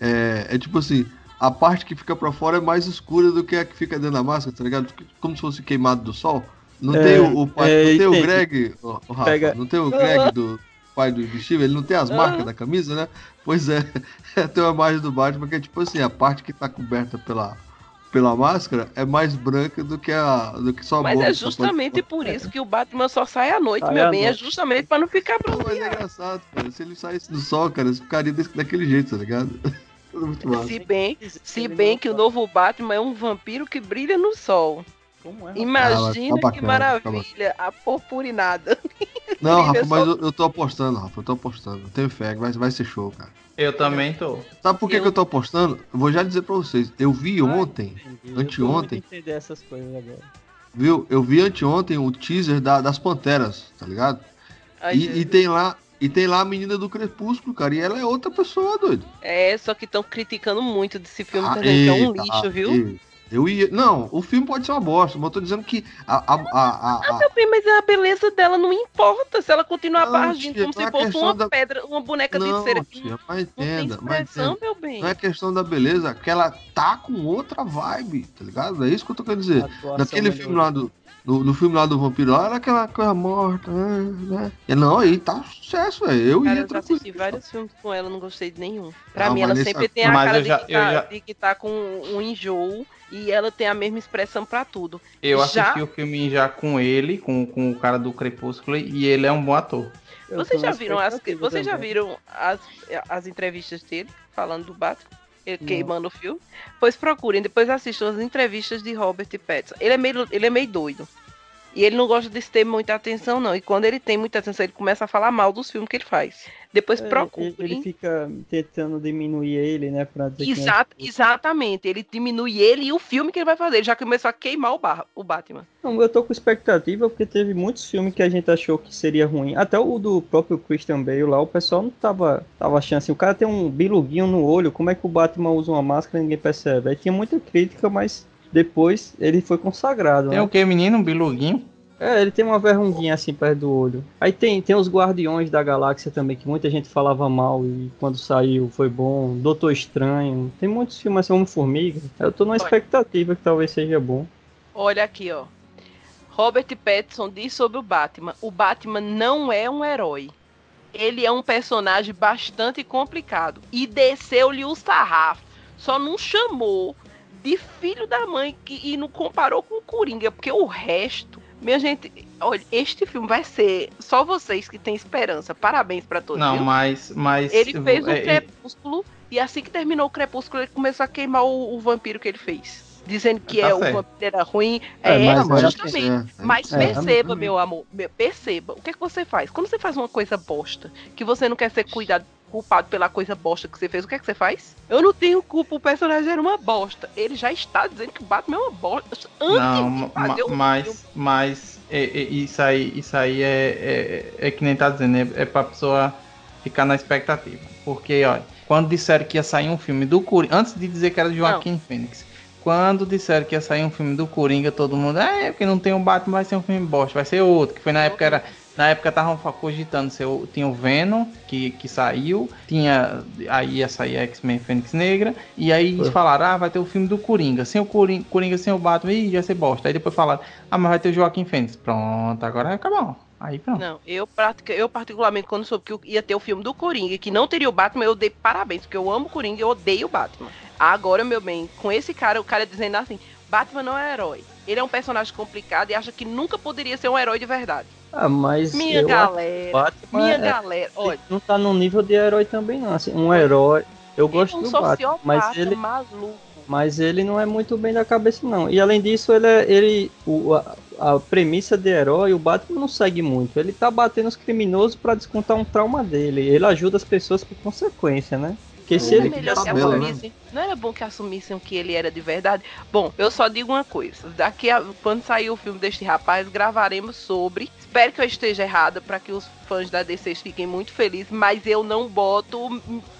é, é tipo assim, a parte que fica pra fora é mais escura do que a que fica dentro da máscara, tá ligado? Como se fosse queimado do sol. Não É, tem o, o é, não tem o. Greg, o, o Rafa, Pega- não tem o Greg do pai do, Steve, ele não tem as marcas Ah. da camisa, né? Pois é, tem uma imagem do Batman que é tipo assim, a parte que tá coberta pela, pela máscara é mais branca do que a do que só a Mas boca. é só pode- justamente por isso que o Batman só sai à noite, Sai meu à bem. É noite. justamente pra não ficar Não, mas é engraçado, cara. Se ele saísse do sol, cara, ele ficaria desse, daquele jeito, tá ligado? Se bem, se bem que o novo Batman é um vampiro que brilha no sol. Como é? Imagina Ah, que bacana, maravilha, a purpurinada. Não, Rafa, mas eu, eu tô apostando, Rafa, eu tô apostando. Eu tenho fé que vai, vai ser show, cara. Eu também tô. Sabe por que, Eu- que eu tô apostando? Eu vou já dizer pra vocês. Eu vi ontem, Entendi. anteontem. Eu entender essas coisas agora. viu? Eu vi anteontem o teaser da- das Panteras, tá ligado? Ai, E, e tem lá. E tem lá a menina do Crepúsculo, cara, e ela é outra pessoa, doido. É, só que estão criticando muito desse filme, Ah, tá dizendo que é um eita, lixo, viu? e- Eu ia. Não, o filme pode ser uma bosta, mas eu tô dizendo que a, a, a, a- a- Meu bem, mas a beleza dela não importa se ela continuar Não, tia, como não é se fosse uma da- pedra, uma boneca não, de cera que tia, não, mas não tem entenda, mas expressão, entenda. meu bem. Não é questão da beleza, que ela tá com outra vibe, tá ligado? É isso que eu tô querendo dizer. Naquele melhor. filme lá do. No, no filme lá do vampiro, lá, era aquela coisa morta, né? E não, aí tá sucesso, velho. Eu Cara, ia eu já tranquilo. assisti vários filmes com ela, não gostei de nenhum. Pra Não, mim, mas ela sempre tem a Mas cara já- de, que tá, já- de que tá com um enjoo e ela tem a mesma expressão pra tudo. Eu Já- assisti o filme já com ele, com, com o cara do Crepúsculo, e ele é um bom ator. Eu Vocês já viram as, vocês já viram as, as entrevistas dele falando do Batman? Ele queimando o filme? Pois procurem, depois assistam as entrevistas de Robert Pattinson. Ele é meio, ele é meio doido. E ele não gosta de ter muita atenção, não. E quando ele tem muita atenção, ele começa a falar mal dos filmes que ele faz. Depois É, procurem. ele, fica tentando diminuir ele, né? Pra dizer que não é- Exata- exatamente, ele diminui ele e o filme que ele vai fazer. Ele já começou a queimar o, Bar- o Batman. Não, eu tô com expectativa porque teve muitos filmes que a gente achou que seria ruim. Até o do próprio Christian Bale lá, o pessoal não tava, tava achando assim. O cara tem um biluguinho no olho, como é que o Batman usa uma máscara e ninguém percebe? Aí tinha muita crítica, mas depois ele foi consagrado. Tem né? o que, menino? Um biluguinho? É, ele tem uma verruguinha assim perto do olho. Aí tem, tem os Guardiões da Galáxia também, que muita gente falava mal e quando saiu foi bom. Doutor Estranho. Tem muitos filmes assim, Homem-Formiga. Eu tô numa expectativa que talvez seja bom. Olha aqui, ó. Robert Pattinson diz sobre o Batman: o Batman não é um herói. Ele é um personagem bastante complicado. E desceu-lhe o sarrafo. Só não chamou de filho da mãe que, e não comparou com o Coringa, porque o resto. Minha gente, olha, este filme vai ser só vocês que têm esperança. Parabéns pra todos. Não, viu? mas. mas Ele fez um é, é, crepúsculo E assim que terminou o Crepúsculo, ele começou a queimar o, o vampiro que ele fez. Dizendo que Tá é, o certo. vampiro era ruim. É, É, mas- justamente. é, é. Mas É, perceba, meu amor, perceba. O que é que você faz? Quando você faz uma coisa bosta, que você não quer ser cuidado, culpado pela coisa bosta que você fez, o que é que você faz? Eu não tenho culpa, o personagem era uma bosta. Ele já está dizendo que o Batman é uma bosta. Antes Não, ma- o filme. mas, mas é- é- isso aí, isso aí é, é, é que nem tá dizendo, é, é pra pessoa ficar na expectativa. Porque, olha, quando disseram que ia sair um filme do Coringa, antes de dizer que era de Joaquim Fênix, quando disseram que ia sair um filme do Coringa, todo mundo, ah, é porque não tem um Batman, vai ser um filme bosta, vai ser outro, que foi na época era na época estavam cogitando ser o, tinha o Venom que, que saiu, tinha aí ia sair a X-Men Fênix Negra e aí eles Foi. falaram, ah, vai ter o filme do Coringa, sem o Coringa, Coringa sem o Batman, ih, ia ser bosta. Aí depois falaram, ah, mas vai ter o Joaquim Fênix. Pronto, agora acabou. Aí pronto. Não, eu, pratica- eu particularmente, quando soube que ia ter o filme do Coringa e que não teria o Batman, eu dei parabéns, porque eu amo o Coringa e eu odeio o Batman. Agora, meu bem, com esse cara, o cara dizendo assim, Batman não é herói. Ele é um personagem complicado e acha que nunca poderia ser um herói de verdade. Ah, mas Minha galera, o Batman minha é- galera, olha, não tá no nível de herói também não. Assim, um herói, eu é gosto um do Batman, sociopata mas ele, maluco. mas ele não é muito bem da cabeça não. E além disso, ele, é- ele o, a, a premissa de herói, o Batman não segue muito. Ele tá batendo os criminosos pra descontar um trauma dele. Ele ajuda as pessoas por consequência, né? Porque se Não era ele melhor que né? Não era bom que assumissem o que ele era de verdade. Bom, eu só digo uma coisa. Daqui a quando sair o filme deste rapaz, gravaremos sobre. Espero que eu esteja errada para que os fãs da DC fiquem muito felizes, mas eu não boto,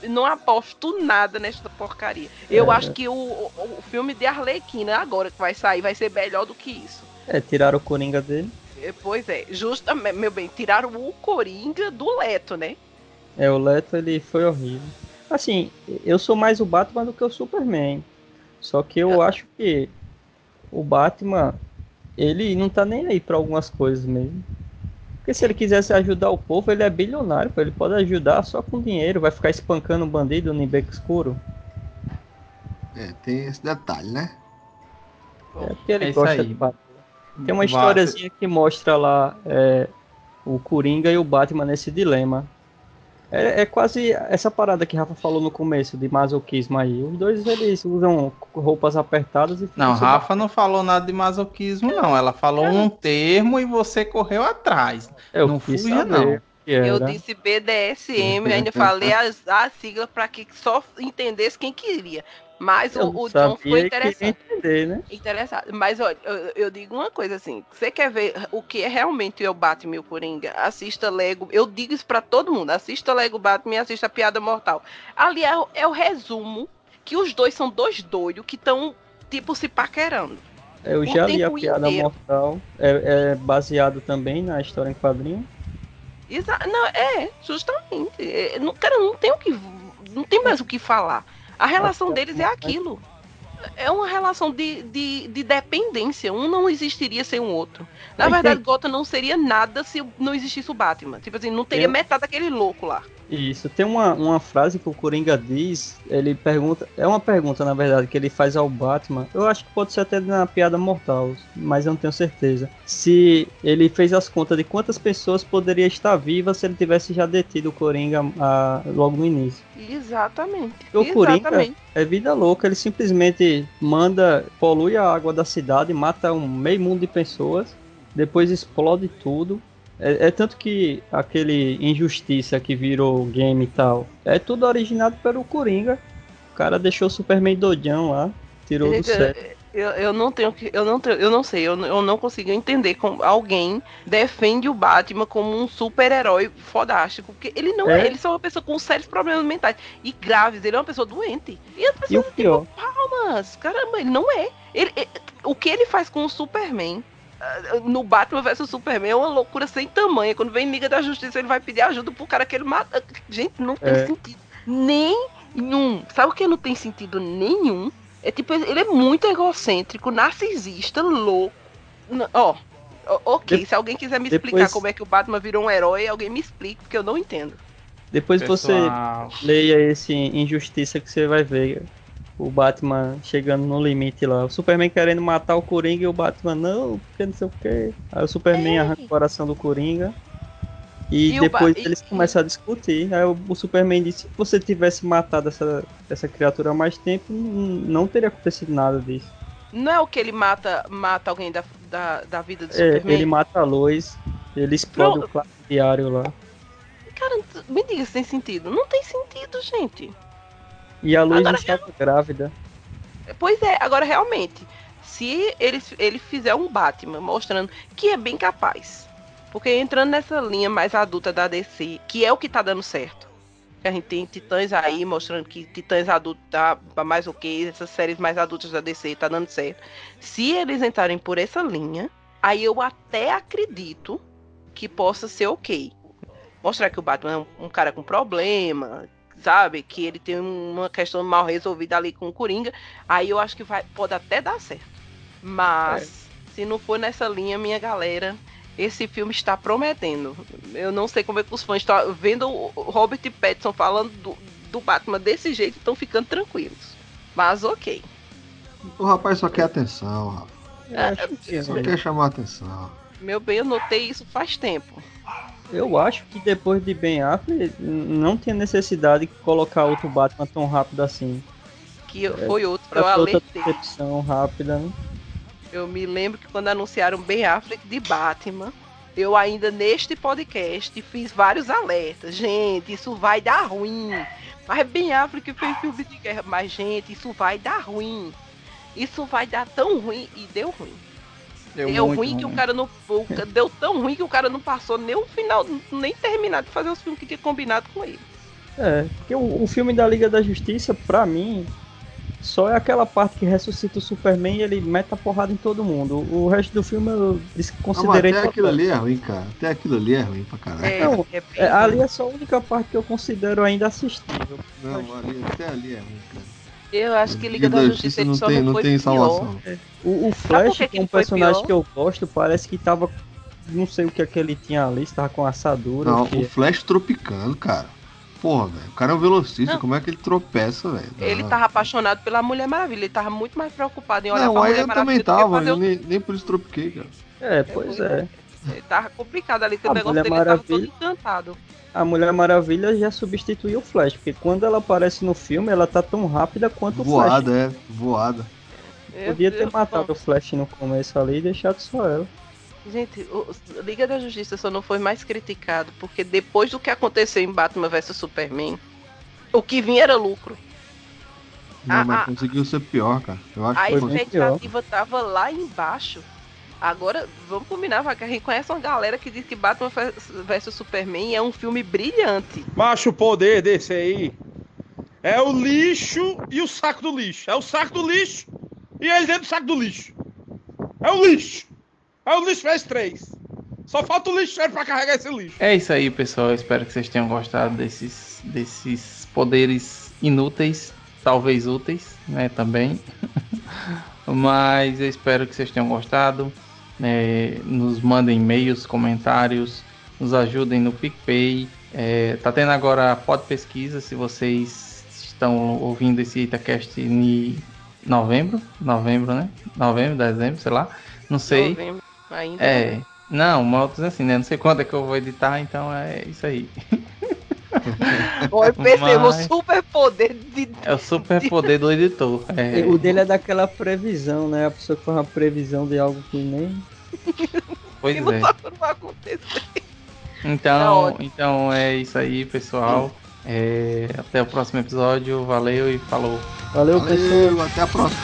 não aposto nada nesta porcaria. Eu É. acho que o, o, filme de Arlequina agora que vai sair vai ser melhor do que isso. é, tiraram o Coringa dele. É, Pois é, justamente, meu bem, tiraram o Coringa do Leto, né? É, o Leto ele foi horrível. Assim, eu sou mais o Batman do que o Superman. Só que eu acho que o Batman, ele não tá nem aí pra algumas coisas mesmo. Porque se ele quisesse ajudar o povo, ele é bilionário, pô, ele pode ajudar só com dinheiro, vai ficar espancando um bandido no beco escuro. É, tem esse detalhe, né? É porque ele É isso gosta aí. de Batman. Tem uma Vai- historiazinha que mostra lá é, o Coringa e o Batman nesse dilema. É, é quase essa parada que Rafa falou no começo, de masoquismo aí. Os dois eles usam roupas apertadas e Não, Rafa não falou nada de masoquismo, não. Ela falou um termo e você correu atrás. Eu não fuja, não. Eu disse BDSM, ainda falei as, a sigla para que só entendesse quem queria. Mas Eu o, o John ficou que interessante. entender, né? Interessado. Mas olha, eu, eu digo uma coisa assim: você quer ver o que é realmente o Batman e o Coringa? Assista Lego. Eu digo isso pra todo mundo: assista Lego Batman e assista Piada Mortal. Ali é, o- é o resumo que os dois são dois doidos que estão, tipo, se paquerando. Eu O já li a piada inteiro. mortal. É, é baseado também na história em quadrinho. Exa não, é, justamente. É, não, cara, não tem o que. Não tem mais o que falar. A relação deles é aquilo. É uma relação de, de, de dependência. Um não existiria sem o outro. Na verdade, Gotham não seria nada se não existisse o Batman. Tipo assim, não teria metade daquele louco lá. Isso, tem uma, uma frase que o Coringa diz, ele pergunta, é uma pergunta na verdade que ele faz ao Batman, eu acho que pode ser até na piada mortal, mas eu não tenho certeza. Se ele fez as contas de quantas pessoas poderia estar vivas se ele tivesse já detido o Coringa ah, logo no início. Exatamente. O Coringa Exatamente. é vida louca, ele simplesmente manda, polui a água da cidade, mata um meio mundo de pessoas, depois explode tudo. É, é tanto que aquele Injustiça que virou game e tal, é tudo originado pelo Coringa. O cara deixou o Superman doidão lá, tirou do sério. Eu, eu não tenho que. Eu não, tenho, eu não sei, eu, não- eu não consigo entender como alguém defende o Batman como um super-herói fodástico. Porque ele não é. É. ele só é uma pessoa com sérios problemas mentais e graves, ele é uma pessoa doente. E as E pessoas o pior, Mas, caramba, ele não é. Ele, é- o que ele faz com o Superman no Batman vs Superman é uma loucura sem tamanho. Quando vem Liga da Justiça, ele vai pedir ajuda pro cara que ele mata. Gente, não tem É. sentido nenhum. Sabe o que não tem sentido nenhum? É tipo, ele é muito egocêntrico, narcisista, louco. Ó, ó, ok, De- se alguém quiser me depois- explicar como é que o Batman virou um herói, alguém me explique, porque eu não entendo. depois você Pessoal, leia esse Injustiça que você vai ver o Batman chegando no limite lá. O Superman querendo matar o Coringa e o Batman, não, porque não sei o que. Aí o Superman É. arranca o coração do Coringa. E, E depois e- eles começam a discutir. Aí o, o Superman disse: se você tivesse matado essa, essa criatura há mais tempo, não teria acontecido nada disso. Não é o que ele mata, mata alguém da, da, da vida do É, Superman? ele mata a luz, ele explode Não. o claro diário lá. Cara, me diga se tem sentido. Não tem sentido, gente. E a luz Agora- estava grávida. Pois é, agora realmente, se ele, ele fizer um Batman mostrando que é bem capaz, porque entrando nessa linha mais adulta da DC, que é o que tá dando certo. Que a gente tem Titãs aí mostrando que Titãs adulto tá mais o que, essas séries mais adultas da DC tá dando certo. Se eles entrarem por essa linha, aí eu até acredito que possa ser ok. Mostrar que o Batman é um, um cara com problema, sabe? Que ele tem uma questão mal resolvida ali com o Coringa. Aí eu acho que vai, pode até dar certo. Mas, se não for nessa linha, minha galera, esse filme está prometendo. Eu não sei como é que os fãs estão vendo o Robert Pattinson falando do, do Batman desse jeito, estão ficando tranquilos. Mas ok. O rapaz só quer atenção, rapaz. Que Só é. quer chamar atenção. Meu bem, eu notei isso faz tempo. Eu acho que depois de Ben Affleck, não tinha necessidade de colocar outro Batman tão rápido assim. Que foi outro, eu ter outra alertei. decepção rápida, né? Eu me lembro que quando anunciaram Ben Affleck de Batman, eu ainda neste podcast fiz vários alertas. Gente, isso vai dar ruim. Mas Ben Affleck fez filme de guerra. Mas, gente, isso vai dar ruim. Isso vai dar tão ruim. E deu ruim. Deu, muito ruim, que o cara não. Deu tão ruim que o cara não passou nem o final, nem terminar de fazer os filmes que tinha combinado com ele. É, porque o, o filme da Liga da Justiça, pra mim, só é aquela parte que ressuscita o Superman e ele mete a porrada em todo mundo. O resto do filme eu considerei. até aquilo ali é ruim, cara. Até aquilo ali é ruim pra caralho. É, Não, é bem É, ruim. ali é só a única parte que eu considero ainda assistível. Não, ali, até ali é ruim, cara. Eu acho que Liga da Justiça ele não só tem, não tem pior. salvação. O, o por Flash, que é um personagem pior? que eu gosto, parece que tava. Não sei o que é que ele tinha ali, se tava com assadura. Não, o o Flash tropicando, cara. Porra, velho. O cara é um velocista, Não. como é que ele tropeça, velho? Ele tava apaixonado pela Mulher Maravilha. Ele tava muito mais preocupado em olhar Não, pra Mulher eu Maravilha também do que tava, fazer eu o... nem, nem por isso tropiquei, cara. É, pois é. Ele tava complicado ali, que o negócio dele tava todo Maravilha- encantado. A Mulher Maravilha já substituiu o Flash, porque quando ela aparece no filme, ela tá tão rápida quanto o Flash. Voada, é, voada. Podia ter matado o Flash no começo ali e deixado só ela. Gente, o Liga da Justiça só não foi mais criticado porque depois do que aconteceu em Batman vs Superman, o que vinha era lucro. Não, Ah, mas ah. conseguiu ser pior, cara. Eu acho A que foi expectativa tava lá embaixo. Agora, vamos combinar, vai, que a gente conhece uma galera que diz que Batman vs Superman é um filme brilhante. Macho, o poder desse aí é o lixo e o saco do lixo. É o saco do lixo e ele dentro do saco do lixo. É o lixo. É o lixo vezes três. Só falta o lixeiro pra carregar esse lixo. É isso aí, pessoal. Eu espero que vocês tenham gostado desses, desses poderes inúteis, talvez úteis, né? Também. Mas eu espero que vocês tenham gostado. É, nos mandem e-mails, comentários, nos ajudem no PicPay. É, tá tendo agora a pod pesquisa. Se vocês estão ouvindo esse Itacast em novembro, novembro, né? Novembro, dezembro, sei lá. Não sei. Novembro Ainda. É. Não, mas assim, né? Não sei quando é que eu vou editar, então é isso aí. O Mas- super poder de. É o super poder do editor. É, O dele é daquela previsão, né? A pessoa que faz uma previsão de algo que nem. pois que é. vai não acontecer. Tá Então, ótimo. então é isso aí, pessoal. É, até o próximo episódio. Valeu e falou. Valeu, pessoal. Valeu, até a próxima.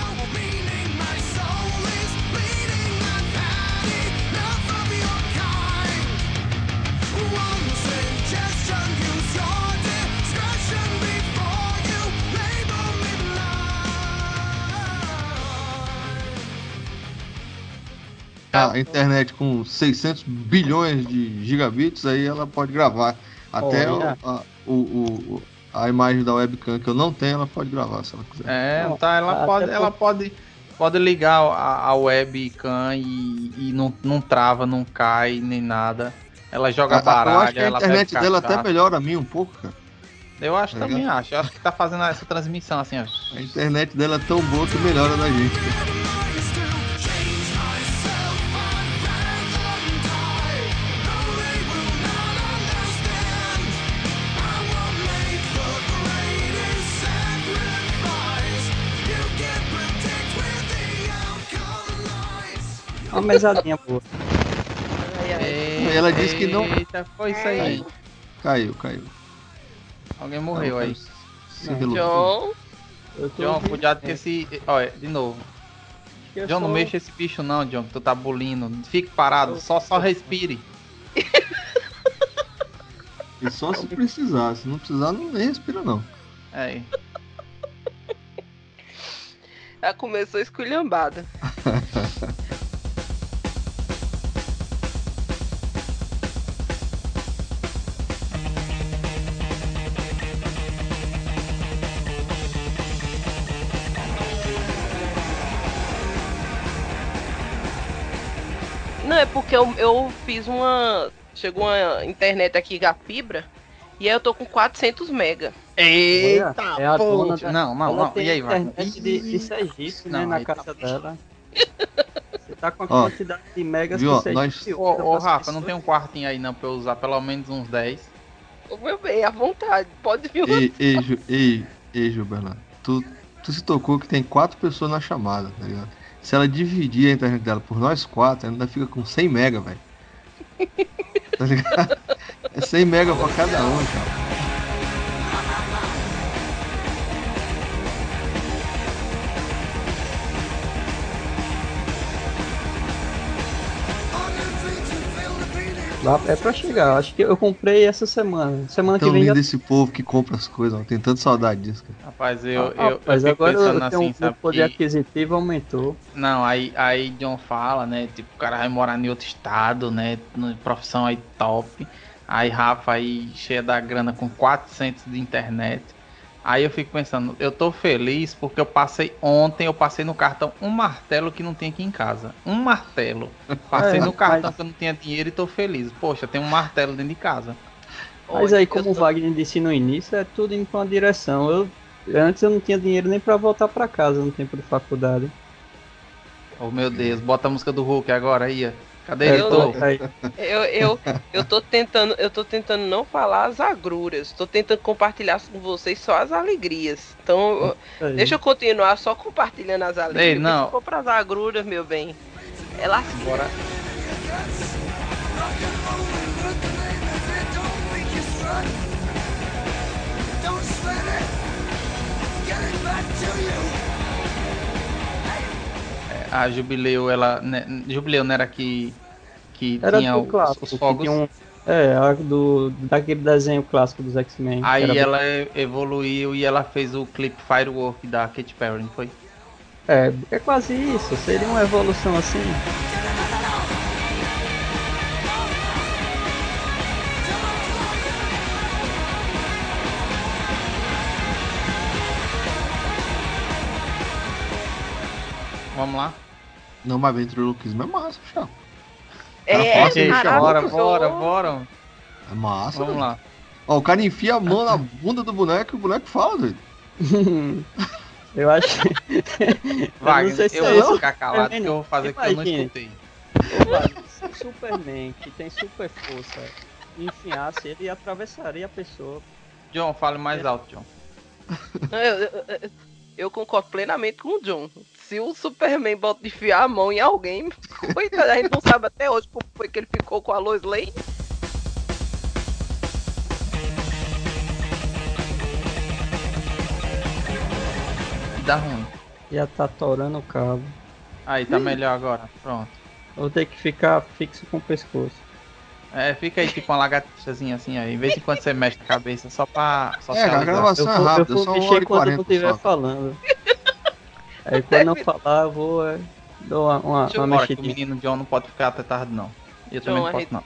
A internet com 600 bilhões de gigabits, aí ela pode gravar. Até o- a, o, o- a imagem da webcam que eu não tenho, ela pode gravar se ela quiser. É, Não, tá, ela pode, por- ela pode, pode ligar a, a webcam e, e não, não trava, não cai nem nada. Ela joga baralho, eu acho que a internet dela até melhora a mim um pouco, cara. Eu acho Tá também, acho. Eu acho que tá fazendo essa transmissão assim, ó. A internet dela é tão boa que melhora da gente. cara. Uma mesadinha boa. Ai, ai. Ela disse que não- Eita, foi isso aí. Caiu, caiu. Alguém morreu aí. Se Não. relou. John, cuidado com esse. Olha, de novo. Eu John, não mexa esse bicho não, John, que tu tá bulindo. Fique parado, só, só respire. E só se precisar. Se não precisar, não nem respira, não. É. ela começou esculhambada. Porque eu, eu fiz uma. Chegou uma internet aqui, a fibra, e aí eu tô com 400 mega. Eita, é a pô. dona da- Não, não, não. E aí, vai? internet de, de Sergipe, né, na tá casa dela. Você tá com a Ó, quantidade de megas viu, que você nós- Ô, ô Rafa, não tem um quartinho aí não pra eu usar pelo menos uns 10. Ô, Meu bem, à vontade, pode vir. Ei, ei, Ju, ei, ei, Gil Bernardo. Tu, tu se tocou que tem quatro pessoas na chamada, tá ligado? Se ela dividir a internet dela por nós quatro, ainda fica com 100 mega, velho. Tá ligado? É 100 mega pra cada um, cara. Lá é pra chegar. Acho que eu comprei essa semana. Semana que Tão vem já lindo esse povo que compra as coisas, ó. Tem tanta saudade disso, cara. Rapaz, eu, Ah, eu, mas agora eu tenho assim, um sabe? poder que- aquisitivo aumentou. Não, aí, aí John fala, né? Tipo, o cara vai morar em outro estado, né? Profissão aí top. Aí Rafa aí cheia da grana com 400 de internet. Aí eu fico pensando, eu tô feliz porque eu passei ontem, eu passei no cartão um martelo que não tinha aqui em casa. Um martelo. Passei É, no cartão mas- que eu não tinha dinheiro e tô feliz. Poxa, tem um martelo dentro de casa. Mas aí, como o tô- Wagner disse no início, é tudo indo pra uma direção. Eu, antes eu não tinha dinheiro nem pra voltar pra casa no tempo de faculdade. Oh meu Deus, bota a música do Hulk agora aí, ó. Cadê É, ele? eu Tô? Eu, eu, eu tô tentando, eu tô tentando não falar as agruras, tô tentando compartilhar com vocês só as alegrias. Então, aí. deixa eu continuar só compartilhando as alegrias. Ei, não. Se for pras agruras, meu bem. É lasqueira. Bora. A Jubileu, ela. Né, Jubileu não era que. Que Era tinha os, clássico. os que fogos. um- é, do, daquele desenho clássico dos X-Men. Aí ela e- evoluiu e ela fez o clipe Firework da Katy Perry, não foi? É, é quase isso. Seria uma evolução assim. Vamos lá? Não, mas ventriloquismo é massa, chapa. É, Nossa, Gente, cara, bora, bora, bora. É massa, Vamos velho. lá. Ó, o cara enfia a mão na bunda do boneco e o boneco fala, doido. eu acho. eu Wagner, sei se eu é vou ficar calado porque eu vou fazer que eu não escutei. Ô, Superman, que tem super força, enfiasse, ele atravessaria a pessoa. John, fale mais alto, John. Eu, eu- eu- eu concordo plenamente com o John. Se o Superman bota de enfiar a mão em alguém, coitado, a gente não sabe até hoje como foi que ele ficou com a Lois Lane. Dá ruim. Ia tá torando o cabo. Aí, tá melhor agora. Pronto. Vou ter que ficar fixo com o pescoço. É, fica aí tipo uma lagartixazinha assim aí. Vez em quando você mexe a cabeça só pra É, socializar. a gravação Eu é eu rápida, vou só uma hora mexer e quando eu estiver só. falando. Aí quando eu falar, eu vou é, dou uma, uma, Deixa uma o menino John não pode ficar até tarde, não. Eu John, também não a posso, gente- não.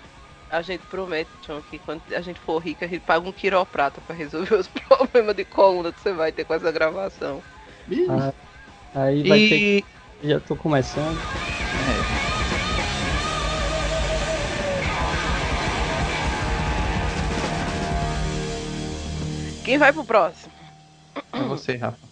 A gente promete, John, que quando a gente for rica, a gente paga um quiroprata pra resolver os problemas de coluna que você vai ter com essa gravação. Ah, Aí vai ter E. que. Já tô começando. É, Quem vai pro próximo? é você, Rafa.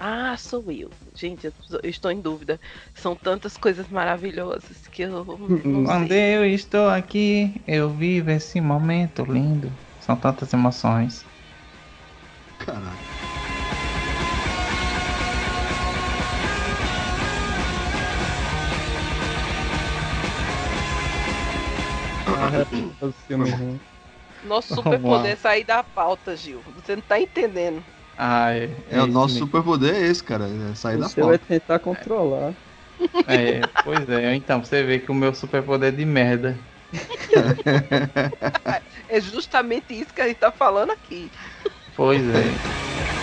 Ah, sou eu. Gente, eu estou em dúvida. São tantas coisas maravilhosas que eu Quando sei. eu estou aqui, eu vivo esse momento lindo. São tantas emoções. caralho. Ruins. Nosso Vamos superpoder lá. é sair da pauta, Gil. Você não tá entendendo. Ah, é. É, o nosso mesmo. superpoder é esse, cara. É sair O da seu é pauta. tentar controlar. É, pois é. Então, você vê que o meu superpoder é de merda. É justamente isso que a gente tá falando aqui. Pois é.